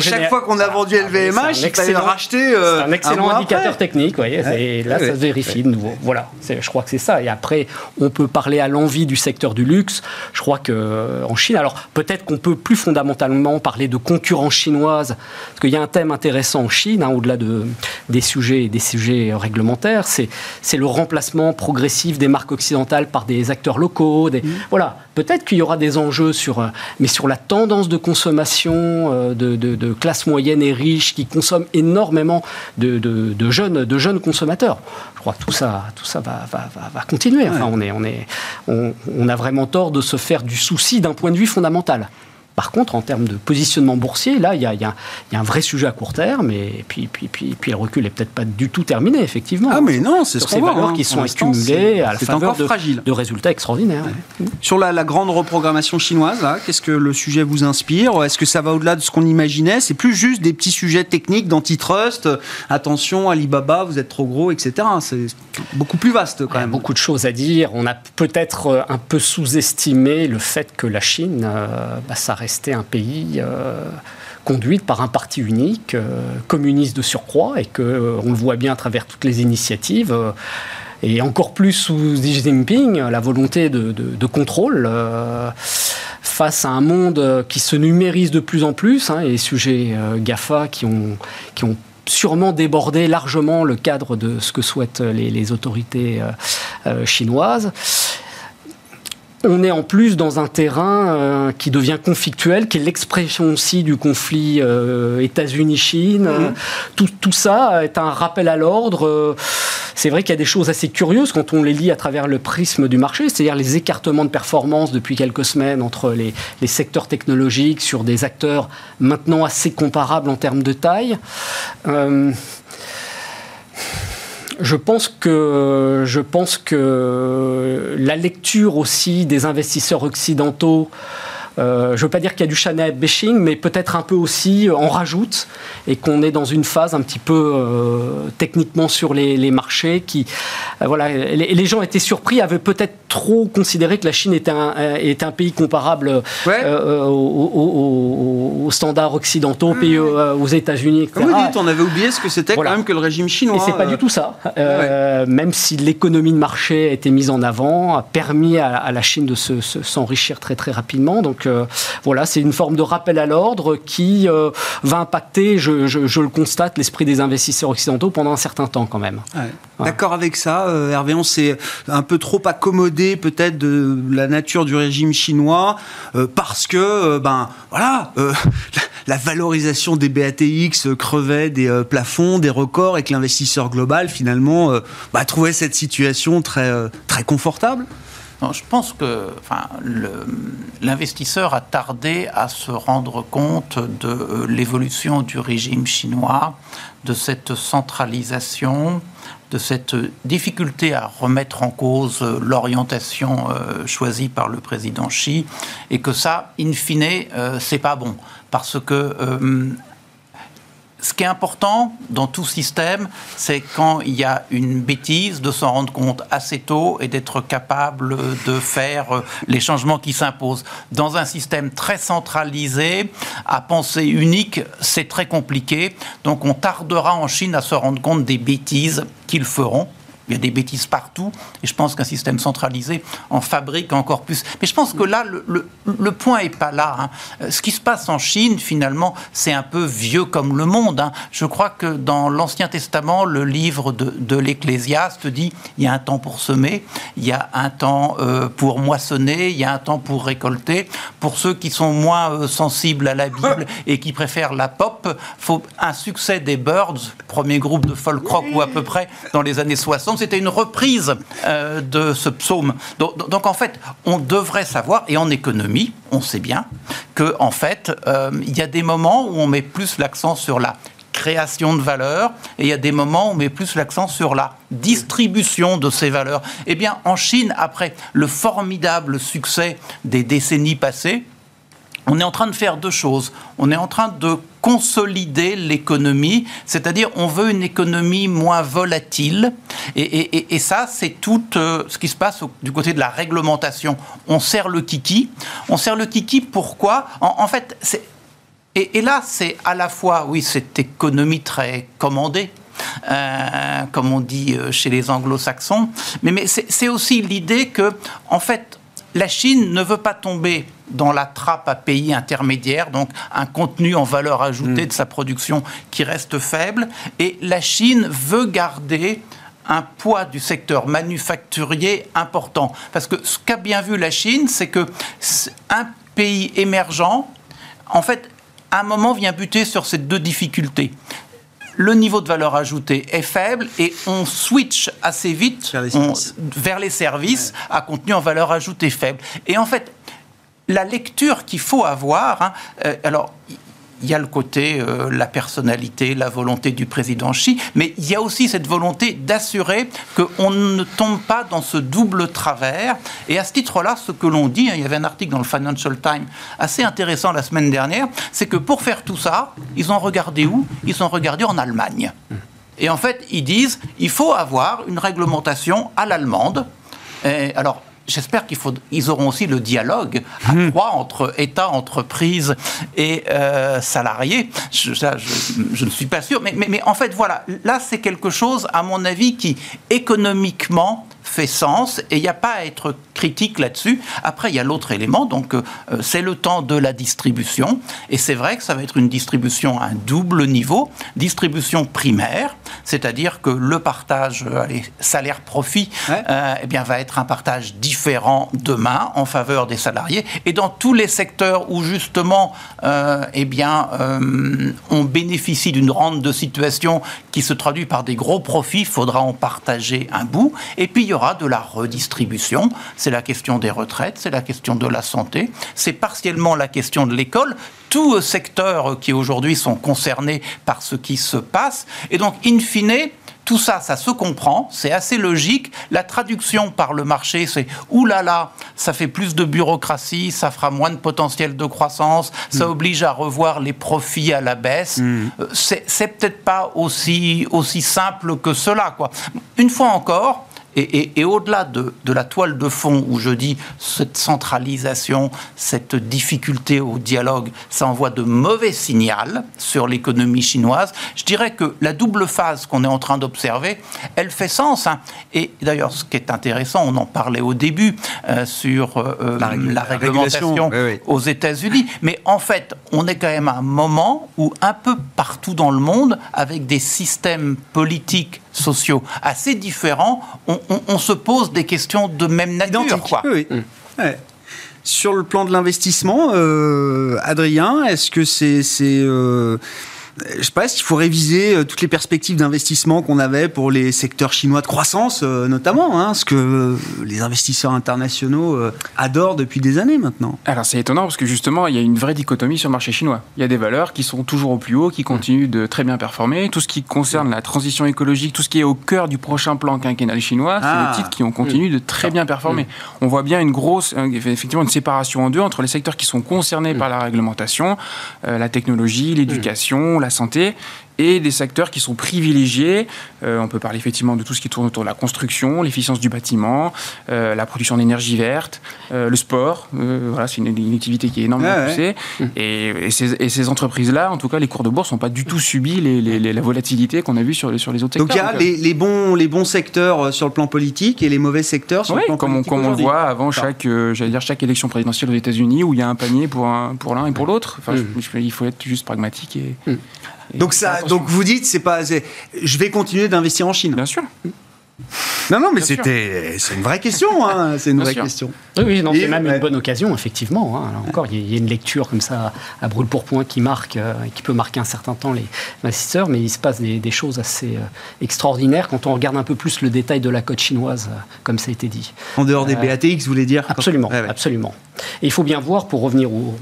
Chaque fois qu'on a vendu LVMH, il fallait racheter. Euh, un excellent indicateur technique. Voyez, et là, ça se vérifie de nouveau. Voilà. Je crois que c'est ça. Et après, on peut parler à l'envie du secteur du luxe. Je crois que euh, en Chine, alors peut-être qu'on peut plus fondamentalement parler de concurrence chinoise, parce qu'il y a un thème intéressant en Chine, hein, au-delà de, des sujets, des sujets réglementaires, c'est le remplacement progressif des marques occidentales par des acteurs locaux. Des... Mmh. Voilà, peut-être qu'il y aura des enjeux sur, euh, mais sur la tendance de consommation euh, de, de, classe moyenne et riche qui consomment énormément de, de, jeunes, de jeunes consommateurs. Je crois que tout ça, tout ça va, va, va, continuer. Enfin, on, est, on, est, on, on a vraiment tort de se faire du souci d'un point de vue fondamental. Par contre, en termes de positionnement boursier, là, il y a, un vrai sujet à court terme, et puis, puis, puis, puis le recul n'est peut-être pas du tout terminé, effectivement. Ah, mais non, c'est ce qu'on voit. Hein. qui sont accumulées à la faveur de, de, résultats extraordinaires. Sur la, grande reprogrammation chinoise, qu'est-ce que le sujet vous inspire? Est-ce que ça va au-delà de ce qu'on imaginait? C'est plus juste des petits sujets techniques d'antitrust. Attention, Alibaba, vous êtes trop gros, etc. C'est beaucoup plus vaste quand même. Y a beaucoup de choses à dire. On a peut-être euh, un peu sous-estimé le fait que la Chine, euh, bah, ça restait un pays euh, conduit par un parti unique, euh, communiste de surcroît, et que euh, on le voit bien à travers toutes les initiatives. et encore plus sous Xi Jinping, la volonté de, contrôle face à un monde qui se numérise de plus en plus, hein, et les sujets GAFA qui ont, qui ont sûrement débordé largement le cadre de ce que souhaitent les, autorités chinoises on est en plus dans un terrain euh, qui devient conflictuel, qui est l'expression aussi du conflit euh, États-Unis-Chine. Mhm. Tout, ça est un rappel à l'ordre. Euh, c'est vrai qu'il y a des choses assez curieuses quand on les lit à travers le prisme du marché, c'est-à-dire les écartements de performance depuis quelques semaines entre les, les, secteurs technologiques sur des acteurs maintenant assez comparables en termes de taille je pense que je pense que la lecture aussi des investisseurs occidentaux euh, je ne veux pas dire qu'il y a du Chanel bashing, mais peut-être un peu aussi, on rajoute, et qu'on est dans une phase un petit peu euh, techniquement sur les, marchés qui, euh, voilà, les, gens étaient surpris, avaient peut-être trop considéré que la Chine était un, pays comparable aux, standards occidentaux, mmh. pays aux États-Unis, etc. Comme vous dites, on avait oublié ce que c'était quand même que le régime chinois. Et c'est pas du tout ça. Même si l'économie de marché a été mise en avant, a permis à, la Chine de s'enrichir très très rapidement. Donc voilà, c'est une forme de rappel à l'ordre qui euh, va impacter, je, le constate, l'esprit des investisseurs occidentaux pendant un certain temps quand même. D'accord avec ça, euh, Hervé, on s'est un peu trop accommodé peut-être de la nature du régime chinois euh, parce que, ben voilà, la, valorisation des BATX crevait des plafonds, des records et que l'investisseur global finalement bah, trouvait cette situation très, très confortable je pense que enfin, l'investisseur a tardé à se rendre compte de euh, l'évolution du régime chinois, de cette centralisation, de cette difficulté à remettre en cause l'orientation euh, choisie par le président Xi, et que ça, in fine, euh, c'est pas bon, parce que ce qui est important dans tout système, c'est quand il y a une bêtise, de s'en rendre compte assez tôt et d'être capable de faire euh, les changements qui s'imposent. Dans un système très centralisé, à pensée unique, c'est très compliqué. Donc on tardera en Chine à se rendre compte des bêtises qu'ils feront il y a des bêtises partout, et je pense qu'un système centralisé en fabrique encore plus. Mais je pense que là, le, le, point n'est pas là. Hein. Euh, ce qui se passe en Chine, finalement, c'est un peu vieux comme le monde. Hein. Je crois que dans l'Ancien Testament, le livre de, de l'Ecclésiaste dit il y a un temps pour semer, il y a un temps euh, pour moissonner, il y a un temps pour récolter. Pour ceux qui sont moins euh, sensibles à la Bible et qui préfèrent la pop, faut un succès des Birds, premier groupe de folk rock ou à peu près dans les années 60 c'était une reprise euh, de ce psaume. Donc, en fait, on devrait savoir, et en économie, on sait bien, qu'en en fait, euh, il y a des moments où on met plus l'accent sur la création de valeur et il y a des moments où on met plus l'accent sur la distribution de ces valeurs. Eh bien, en Chine, après le formidable succès des décennies passées, on est en train de faire deux choses. On est en train de consolider l'économie, c'est-à-dire on veut une économie moins volatile. Et, ça, c'est tout euh, ce qui se passe du côté de la réglementation. On sert le kiki. On sert le kiki pourquoi? En, fait, c'est... Et, là, c'est à la fois, oui, cette économie très commandée, euh, comme on dit euh, chez les anglo-saxons, mais, mais c'est aussi l'idée que, en fait, la Chine ne veut pas tomber dans la trappe à pays intermédiaires, donc un contenu en valeur ajoutée mm. de sa production qui reste faible. Et la Chine veut garder un poids du secteur manufacturier important. Parce que ce qu'a bien vu la Chine, c'est que un pays émergent, en fait, à un moment vient buter sur ces deux difficultés le niveau de valeur ajoutée est faible et on switch assez vite vers les services, à contenu en valeur ajoutée faible. Et en fait, la lecture qu'il faut avoir, hein, euh, alors il y a le côté, euh, la personnalité, la volonté du président Xi, mais il y a aussi cette volonté d'assurer qu'on ne tombe pas dans ce double travers. Et à ce titre-là, ce que l'on dit, hein, il y avait un article dans le Financial Times assez intéressant la semaine dernière, c'est que pour faire tout ça, ils ont regardé où? Ils ont regardé en Allemagne. Et en fait, ils disent, il faut avoir une réglementation à l'allemande. alors, j'espère qu'ils ils auront aussi le dialogue à hmm. trois entre État, entreprise et euh, salariés. Je, je, ne suis pas sûr, mais, mais, mais en fait, voilà, là, c'est quelque chose, à mon avis, qui économiquement fait sens et il n'y a pas à être critique là-dessus. Après, il y a l'autre élément, donc euh, c'est le temps de la distribution et c'est vrai que ça va être une distribution à un double niveau, distribution primaire, c'est-à-dire que le partage euh, salaire-profit euh, eh bien, va être un partage différent demain en faveur des salariés et dans tous les secteurs où justement eh bien, on bénéficie d'une rente de situation qui se traduit par des gros profits, il faudra en partager un bout. Et puis il y aura de la redistribution. C'est la question des retraites, c'est la question de la santé, c'est partiellement la question de l'école. Tous secteurs qui aujourd'hui sont concernés par ce qui se passe. Et donc, in fine, tout ça, ça se comprend, c'est assez logique. La traduction par le marché, c'est oulala, là là, ça fait plus de bureaucratie, ça fera moins de potentiel de croissance, ça mm. oblige à revoir les profits à la baisse. Mm. Euh, c'est peut-être pas aussi, aussi simple que cela. Quoi. Une fois encore, et, au-delà de, la toile de fond où je dis cette centralisation, cette difficulté au dialogue, ça envoie de mauvais signaux sur l'économie chinoise, je dirais que la double phase qu'on est en train d'observer, elle fait sens. Hein. Et d'ailleurs, ce qui est intéressant, on en parlait au début euh, sur euh, euh, la, réglementation aux États-Unis, mais en fait, on est quand même à un moment où un peu partout dans le monde, avec des systèmes politiques sociaux assez différents, on, se pose des questions de même nature. Quoi. Oui. Mmh. Sur le plan de l'investissement, euh, Adrien, est-ce que c'est euh, je sais pas, qu'il faut réviser euh, toutes les perspectives d'investissement qu'on avait pour les secteurs chinois de croissance, euh, notamment, hein, ce que euh, les investisseurs internationaux adorent depuis des années maintenant. Alors c'est étonnant parce que justement, il y a une vraie dichotomie sur le marché chinois. Il y a des valeurs qui sont toujours au plus haut, qui continuent de très bien performer. Tout ce qui concerne la transition écologique, tout ce qui est au cœur du prochain plan quinquennal chinois, c'est ah. les titres qui ont continué de très bien performer. Mm. On voit bien une grosse, effectivement, une séparation en deux entre les secteurs qui sont concernés mm. par la réglementation, la technologie, l'éducation, la santé et des secteurs qui sont privilégiés. Euh, on peut parler effectivement de tout ce qui tourne autour de la construction, l'efficience du bâtiment, euh, la production d'énergie verte, euh, le sport. voilà, c'est une, activité qui est énormément poussée. Et, ces, entreprises-là, en tout cas, les cours de bourse n'ont pas du tout subi les, la volatilité qu'on a vue sur, sur les autres secteurs. Donc il y a les, bons, les bons secteurs sur le plan politique et les mauvais secteurs sur le plan comme politique. On, comme on le voit avant chaque, j'allais dire, chaque élection présidentielle aux États-Unis où il y a un panier pour l'un pour et pour l'autre. Enfin, mm. il faut être juste pragmatique et. Mm donc, ça, donc vous dites, c'est pas, je vais continuer d'investir en Chine. Bien sûr. Non, non, mais c'était, c'est une vraie question. Hein, c'est une vraie question. Oui, oui non, c'est même une bonne occasion, effectivement. Hein. encore, il y, a une lecture comme ça à brûle pour point qui marque, euh, qui peut marquer un certain temps les investisseurs, mais il se passe des, choses assez euh, extraordinaires quand on regarde un peu plus le détail de la cote chinoise, euh, comme ça a été dit. En dehors des BATX, vous voulez dire? Absolument, absolument. Et il faut bien voir, pour revenir aux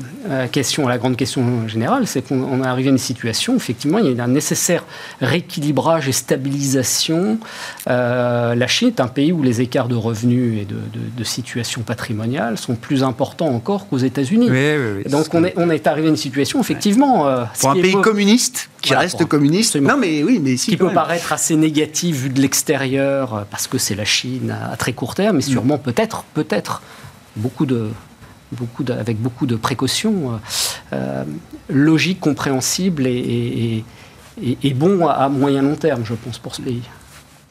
questions, à la grande question générale, c'est qu'on est arrivé à une situation, effectivement, il y a un nécessaire rééquilibrage et stabilisation. La Chine est un pays où les écarts de revenus et de, de situation patrimoniale sont plus importants encore qu'aux États-Unis. Donc on est, on est arrivé à une situation, effectivement. Euh, pour un pays communiste, qui reste communiste. Non, mais oui, mais si. Qui peut paraître assez négatif vu de l'extérieur, euh, parce que c'est la Chine à très court terme, mais sûrement peut-être, peut-être, beaucoup de, beaucoup avec beaucoup de précautions, euh, logique, compréhensible et, et, bon à, moyen long terme, je pense, pour ce pays.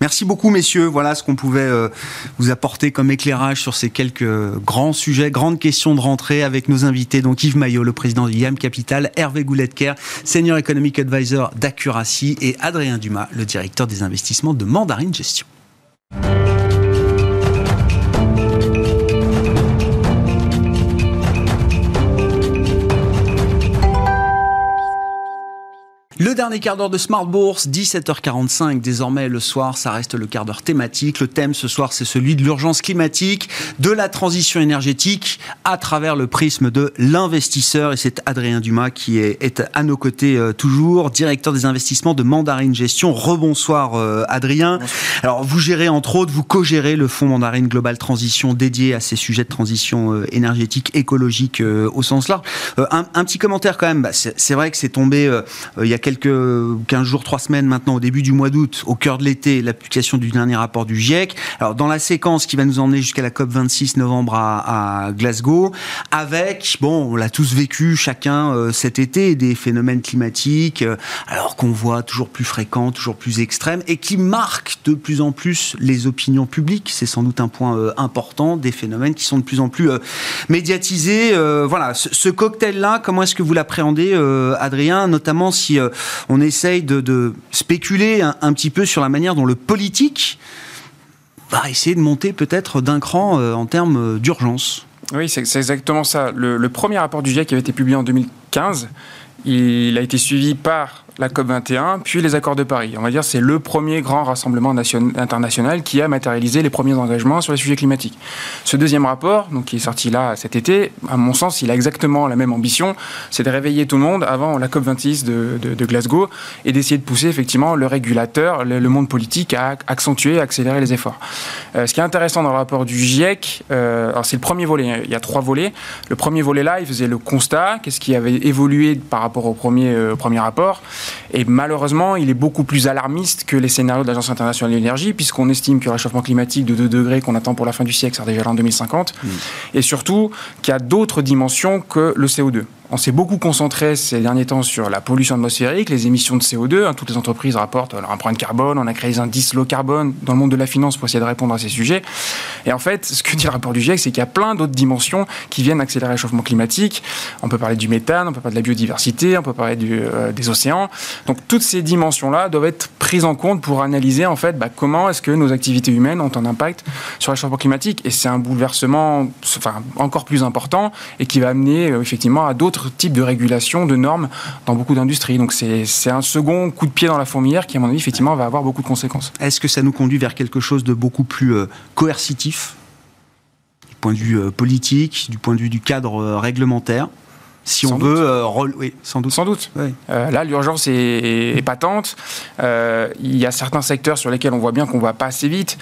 Merci beaucoup, messieurs. Voilà ce qu'on pouvait euh, vous apporter comme éclairage sur ces quelques grands sujets, grandes questions de rentrée avec nos invités. Donc Yves Maillot, le président de YAM Capital, Hervé Gouletker, senior economic advisor d'Accuracy et Adrien Dumas, le directeur des investissements de Mandarin Gestion. Le dernier quart d'heure de Smart Bourse, 17h45. Désormais, le soir, ça reste le quart d'heure thématique. Le thème ce soir, c'est celui de l'urgence climatique, de la transition énergétique à travers le prisme de l'investisseur. Et c'est Adrien Dumas qui est, à nos côtés euh, toujours, directeur des investissements de Mandarine Gestion. Rebonsoir, euh, Adrien. Alors, vous gérez, entre autres, vous co-gérez le fonds Mandarine Global Transition dédié à ces sujets de transition euh, énergétique, écologique au sens large. Un, un, petit commentaire quand même. Bah, c'est vrai que c'est tombé il y a quelques quelques 15 jours, 3 semaines maintenant, au début du mois d'août, au cœur de l'été, l'application du dernier rapport du GIEC. Alors, dans la séquence qui va nous emmener jusqu'à la COP 26 novembre à, Glasgow, avec, bon, on l'a tous vécu chacun euh, cet été, des phénomènes climatiques, euh, alors qu'on voit toujours plus fréquents, toujours plus extrêmes, et qui marquent de plus en plus les opinions publiques. C'est sans doute un point euh, important, des phénomènes qui sont de plus en plus médiatisés. voilà, ce cocktail-là, comment est-ce que vous l'appréhendez, Adrien, notamment si on essaye de, spéculer un, petit peu sur la manière dont le politique va essayer de monter peut-être d'un cran euh, en termes euh, d'urgence. Oui, c'est exactement ça. Le, le, premier rapport du GIEC qui avait été publié en 2015, il a été suivi par la COP21, puis les accords de Paris. On va dire c'est le premier grand rassemblement international qui a matérialisé les premiers engagements sur les sujets climatiques. Ce deuxième rapport, donc qui est sorti là cet été, à mon sens, il a exactement la même ambition, c'est de réveiller tout le monde avant la COP26 de, Glasgow et d'essayer de pousser effectivement le régulateur, le, monde politique à accentuer, à accélérer les efforts. Euh, ce qui est intéressant dans le rapport du GIEC, euh, alors c'est le premier volet, hein, il y a trois volets. Le premier volet là, il faisait le constat, qu'est-ce qui avait évolué par rapport au premier, euh, premier rapport. Et malheureusement, il est beaucoup plus alarmiste que les scénarios de l'Agence internationale de l'énergie, puisqu'on estime que le réchauffement climatique de 2 degrés qu'on attend pour la fin du siècle sera déjà là en 2050. Mmh. Et surtout qu'il y a d'autres dimensions que le CO2. On s'est beaucoup concentré ces derniers temps sur la pollution atmosphérique, les émissions de CO2. Hein, toutes les entreprises rapportent leur empreinte carbone. On a créé des indices low carbone dans le monde de la finance pour essayer de répondre à ces sujets. Et en fait, ce que dit le rapport du GIEC, c'est qu'il y a plein d'autres dimensions qui viennent accélérer le réchauffement climatique. On peut parler du méthane, on peut parler de la biodiversité, on peut parler euh, des océans. Donc toutes ces dimensions-là doivent être prises en compte pour analyser en fait bah, comment est-ce que nos activités humaines ont un impact sur le réchauffement climatique. Et c'est un bouleversement encore plus important et qui va amener euh, effectivement à d'autres type de régulation, de normes dans beaucoup d'industries. Donc c'est un second coup de pied dans la fourmilière qui, à mon avis, effectivement, va avoir beaucoup de conséquences. Est-ce que ça nous conduit vers quelque chose de beaucoup plus euh, coercitif, du point de vue euh, politique, du point de vue du cadre euh, réglementaire? Si on veut euh, oui, sans doute. Sans doute. Euh, là, l'urgence est, patente. Euh, il y a certains secteurs sur lesquels on voit bien qu'on va pas assez vite.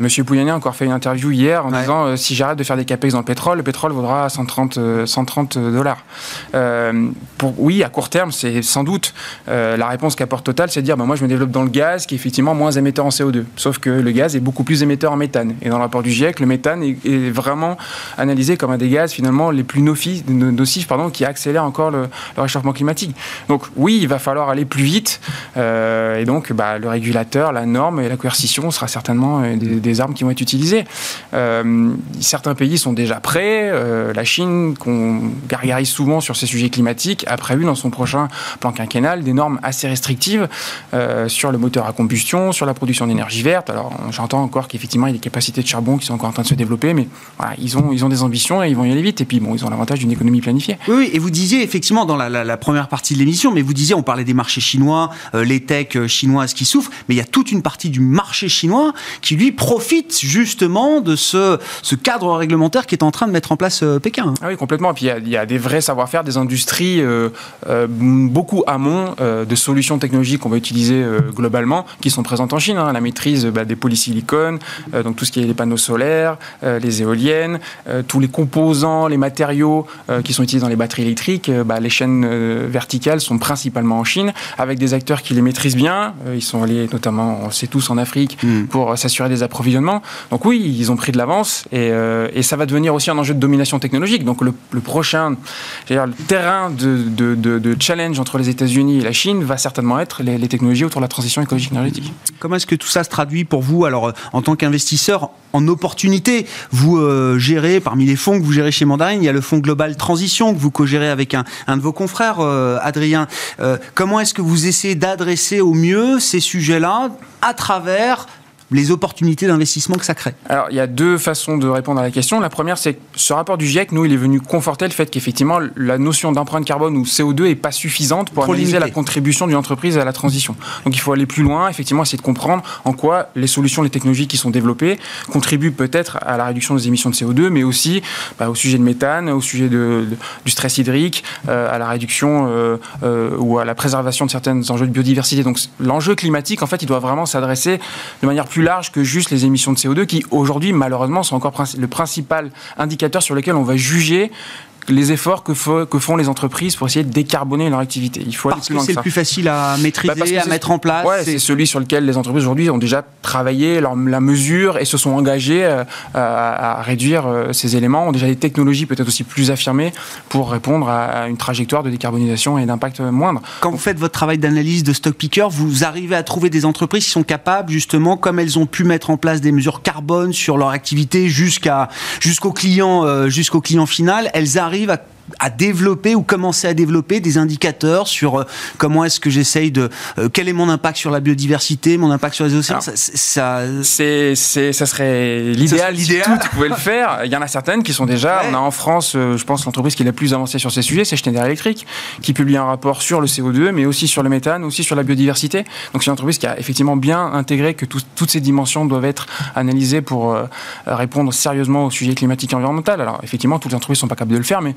Monsieur Pouyanné a encore fait une interview hier en disant si j'arrête de faire des capex dans le pétrole, le pétrole vaudra 130, 130 dollars. pour, oui, à court terme, c'est sans doute la réponse qu'apporte Total, c'est de dire bah, moi je me développe dans le gaz, qui est effectivement moins émetteur en CO2. Sauf que le gaz est beaucoup plus émetteur en méthane. Et dans le rapport du GIEC, le méthane est, vraiment analysé comme un des gaz finalement les plus nocifs pardon, qui accélère encore le, réchauffement climatique. Donc oui, il va falloir aller plus vite. Euh, et donc bah, le régulateur, la norme et la coercition sera certainement euh, des, armes qui vont être utilisées. Euh, certains pays sont déjà prêts. la Chine, qu'on gargarise souvent sur ces sujets climatiques, a prévu dans son prochain plan quinquennal des normes assez restrictives sur le moteur à combustion, sur la production d'énergie verte. Alors j'entends encore qu'effectivement il y a des capacités de charbon qui sont encore en train de se développer, mais ils ont, ils ont des ambitions et ils vont y aller vite. Et puis bon, ils ont l'avantage d'une économie planifiée. Oui, et vous disiez effectivement dans la, première partie de l'émission, mais vous disiez, on parlait des marchés chinois, euh, les techs euh, chinoises qui souffrent, mais il y a toute une partie du marché chinois qui lui profite justement de ce, cadre réglementaire qui est en train de mettre en place euh, Pékin. Ah oui, complètement. Et puis il y, a, des vrais savoir-faire, des industries beaucoup amont de solutions technologiques qu'on va utiliser globalement, qui sont présentes en Chine. Hein. la maîtrise bah, des polysilicones, donc tout ce qui est les panneaux solaires, les éoliennes, tous les composants, les matériaux qui sont utilisés dans les batteries électriques, euh, bah, les chaînes euh, verticales sont principalement en Chine, avec des acteurs qui les maîtrisent bien. Euh, ils sont allés notamment, on le sait tous, en Afrique hmm. pour s'assurer des approvisionnements. Donc oui, ils ont pris de l'avance et, ça va devenir aussi un enjeu de domination technologique. Donc le, prochain, le terrain de, challenge entre les États-Unis et la Chine va certainement être les, les technologies autour de la transition écologique énergétique. Comment est-ce que tout ça se traduit pour vous alors en tant qu'investisseur en opportunité Vous gérez parmi les fonds que vous gérez chez Mandarin, il y a le fonds Global Transition vous co-gérez avec un, de vos confrères, euh, Adrien. Euh, comment est-ce que vous essayez d'adresser au mieux ces sujets-là à travers les opportunités d'investissement que ça crée Alors, il y a deux façons de répondre à la question. La première, c'est que ce rapport du GIEC, nous, il est venu conforter le fait qu'effectivement, la notion d'empreinte carbone ou CO2 est pas suffisante pour analyser la contribution d'une entreprise à la transition. Donc, il faut aller plus loin, effectivement, essayer de comprendre en quoi les solutions, les technologies qui sont développées contribuent peut-être à la réduction des émissions de CO2, mais aussi bah, au sujet de méthane, au sujet de, du stress hydrique, euh, à la réduction euh, euh, ou à la préservation de certains enjeux de biodiversité. Donc, l'enjeu climatique, en fait, il doit vraiment s'adresser de manière plus large que juste les émissions de CO2 qui aujourd'hui malheureusement sont encore le principal indicateur sur lequel on va juger les efforts que, que, font les entreprises pour essayer de décarboner leur activité. Il faut Parce que c'est le plus facile à maîtriser, bah, à mettre en place. Ouais, c'est celui sur lequel les entreprises aujourd'hui ont déjà travaillé leur, la mesure et se sont engagées euh, à, réduire euh, ces éléments, ont déjà des technologies peut-être aussi plus affirmées pour répondre à une trajectoire de décarbonisation et d'impact moindre. Quand vous faites votre travail d'analyse de stock picker, vous arrivez à trouver des entreprises qui sont capables justement, comme elles ont pu mettre en place des mesures carbone sur leur activité jusqu'à jusqu'au client, euh, jusqu'au client final, elles arrivent arrive à à développer ou commencer à développer des indicateurs sur euh, comment est-ce que j'essaye de euh, quel est mon impact sur la biodiversité, mon impact sur les océans. ça, c'est, ça serait l'idéal. Si tout pouvait le faire. Il y en a certaines qui sont déjà. On a en France, euh, je pense, l'entreprise qui est la plus avancée sur ces sujets, c'est Schneider Electric, qui publie un rapport sur le CO2, mais aussi sur le méthane, aussi sur la biodiversité. Donc c'est une entreprise qui a effectivement bien intégré que toutes ces dimensions doivent être analysées pour répondre sérieusement au sujet climatique et environnemental. Alors effectivement, toutes les entreprises ne sont pas capables de le faire, mais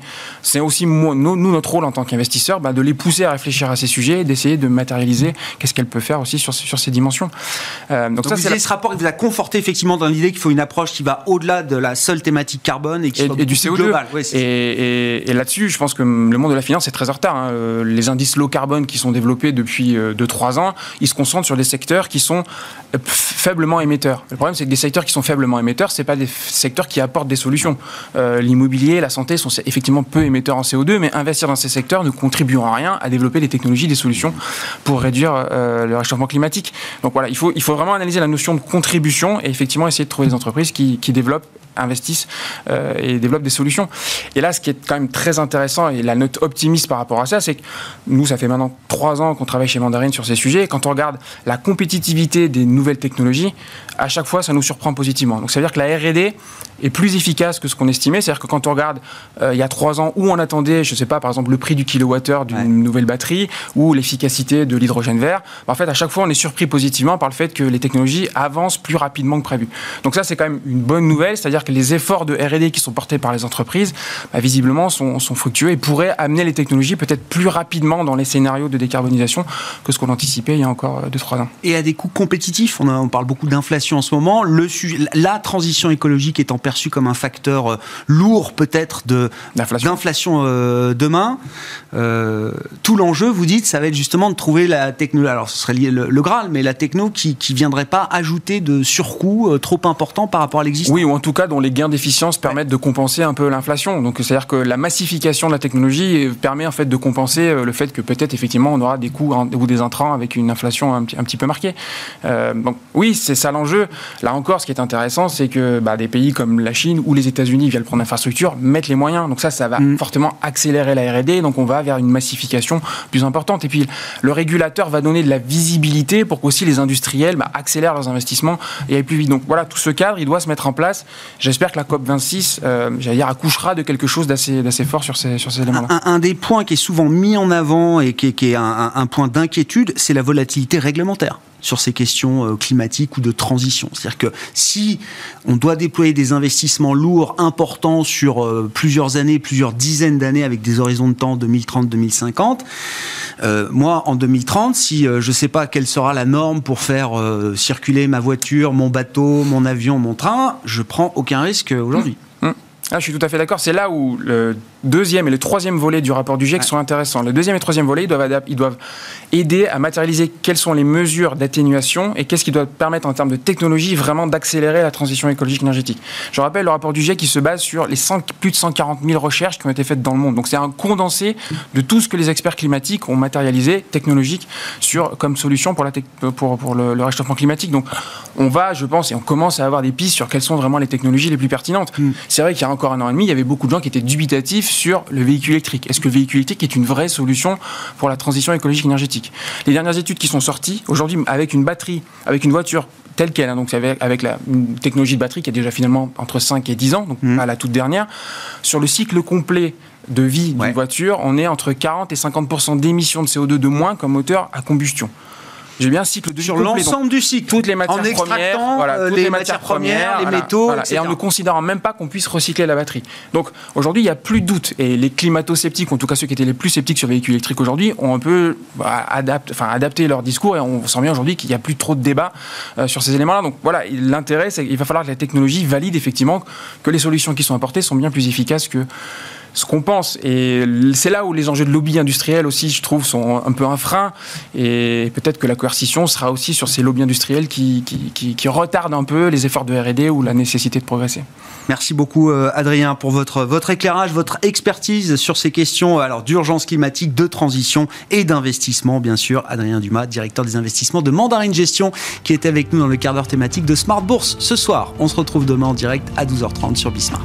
c'est aussi nous, notre rôle en tant qu'investisseurs bah, de les pousser à réfléchir à ces sujets et d'essayer de matérialiser qu'est-ce qu'elle peut faire aussi sur, sur ces dimensions. Euh, donc, ça, c'est ce rapport qui vous a conforté effectivement dans l'idée qu'il faut une approche qui va au-delà de la seule thématique carbone et, qui et, du CO2. Global. et, là-dessus, je pense que le monde de la finance est très en retard. Hein. Euh, les indices low carbone qui sont développés depuis 2-3 euh, ans, ils se concentrent sur des secteurs qui sont faiblement émetteurs. Le problème, c'est que des secteurs qui sont faiblement émetteurs, c'est pas des secteurs qui apportent des solutions. L'immobilier, la santé sont effectivement peu émetteurs en CO2, mais investir dans ces secteurs ne contribue en rien à développer des technologies, des solutions pour réduire euh, le réchauffement climatique. Donc voilà, il faut, vraiment analyser la notion de contribution et effectivement essayer de trouver des entreprises qui développent investissent euh, et développent des solutions. Et là, ce qui est quand même très intéressant et la note optimiste par rapport à ça, c'est que nous, ça fait maintenant trois ans qu'on travaille chez Mandarin sur ces sujets. Et quand on regarde la compétitivité des nouvelles technologies, à chaque fois, ça nous surprend positivement. Donc, ça veut dire que la R&D est plus efficace que ce qu'on estimait. C'est-à-dire que quand on regarde euh, il y a trois ans où on attendait, je ne sais pas, par exemple, le prix du kilowattheure d'une nouvelle batterie ou l'efficacité de l'hydrogène vert, bah, en fait, à chaque fois, on est surpris positivement par le fait que les technologies avancent plus rapidement que prévu. Donc ça, c'est quand même une bonne nouvelle. C'est-à-dire c'est-à-dire que les efforts de R&D qui sont portés par les entreprises, bah, visiblement, sont, sont, fructueux et pourraient amener les technologies peut-être plus rapidement dans les scénarios de décarbonisation que ce qu'on anticipait il y a encore 2-3 ans. Et à des coûts compétitifs, on, on parle beaucoup d'inflation en ce moment, le, la transition écologique étant perçue comme un facteur euh, lourd peut-être d'inflation euh, demain, euh, tout l'enjeu, vous dites, ça va être justement de trouver la technologie, alors ce serait lié le, le Graal, mais la techno qui ne viendrait pas ajouter de surcoût euh, trop important par rapport à l'existant. Oui, ou en tout cas dont les gains d'efficience permettent de compenser un peu l'inflation. Donc c'est-à-dire que la massification de la technologie permet en fait de compenser euh, le fait que peut-être effectivement on aura des coûts ou des intrants avec une inflation un, petit peu marquée. Euh, donc oui, c'est ça l'enjeu. Là encore, ce qui est intéressant, c'est que bah, des pays comme la Chine ou les États-Unis via le plan d'infrastructure mettent les moyens. Donc ça, ça va mm. fortement accélérer la R&D. Donc on va vers une massification plus importante. Et puis le régulateur va donner de la visibilité pour qu'aussi les industriels bah, accélèrent leurs investissements et aillent plus vite. Donc voilà, tout ce cadre, il doit se mettre en place. J'espère que la COP 26, euh, accouchera de quelque chose d'assez fort sur ces éléments-là. Un, des points qui est souvent mis en avant et qui est, un point d'inquiétude, c'est la volatilité réglementaire sur ces questions euh, climatiques ou de transition. C'est-à-dire que si on doit déployer des investissements lourds, importants sur euh, plusieurs années, plusieurs dizaines d'années avec des horizons de temps 2030-2050, euh, moi en 2030, si je ne sais pas quelle sera la norme pour faire circuler ma voiture, mon bateau, mon avion, mon train, je prends aucun risque aujourd'hui. Mmh. Mmh. Ah, je suis tout à fait d'accord. C'est là où le deuxième et le troisième volet du rapport du GIEC sont intéressants. Le deuxième et le troisième volet, ils doivent, ils doivent aider à matérialiser quelles sont les mesures d'atténuation et qu'est-ce qui doit permettre en termes de technologie vraiment d'accélérer la transition écologique énergétique. Je rappelle le rapport du GIEC qui se base sur les plus de 140 000 recherches qui ont été faites dans le monde. Donc c'est un condensé de tout ce que les experts climatiques ont matérialisé, technologique, sur, comme solution pour, la pour, pour le, réchauffement climatique. Donc on va, je pense, et on commence à avoir des pistes sur quelles sont vraiment les technologies les plus pertinentes. Mm. C'est vrai qu'il y a encore un an et demi, il y avait beaucoup de gens qui étaient dubitatifs sur le véhicule électrique. Est-ce que le véhicule électrique est une vraie solution pour la transition écologique énergétique? Les dernières études qui sont sorties, aujourd'hui, avec une batterie, avec une voiture telle qu'elle, hein, donc avec, la technologie de batterie qui est déjà finalement entre 5 et 10 ans, donc mmh. pas la toute dernière, sur le cycle complet de vie d'une voiture, on est entre 40 et 50% d'émissions de CO2 de moins comme moteur à combustion. J'ai bien un cycle de sur l'ensemble du cycle, toutes les matières premières, voilà, euh, toutes les, matières, premières, les métaux, et en ne considérant même pas qu'on puisse recycler la batterie. Donc aujourd'hui, il n'y a plus de doute, et les climato-sceptiques, en tout cas ceux qui étaient les plus sceptiques sur les véhicules électriques aujourd'hui, ont un peu bah, enfin, adapté leur discours, et on sent bien aujourd'hui qu'il n'y a plus trop de débat euh, sur ces éléments-là. Donc voilà, l'intérêt, c'est qu'il va falloir que la technologie valide effectivement que les solutions qui sont apportées sont bien plus efficaces que ce qu'on pense. Et c'est là où les enjeux de lobby industriel aussi, je trouve, sont un peu un frein. Et peut-être que la coercition sera aussi sur ces lobbies industriels qui, retardent un peu les efforts de R&D ou la nécessité de progresser. Merci beaucoup euh, Adrien pour votre, éclairage, votre expertise sur ces questions alors d'urgence climatique, de transition et d'investissement bien sûr. Adrien Dumas, directeur des investissements de Mandarine Gestion qui était avec nous dans le quart d'heure thématique de Smart Bourse ce soir. On se retrouve demain en direct à 12h30 sur Bismart.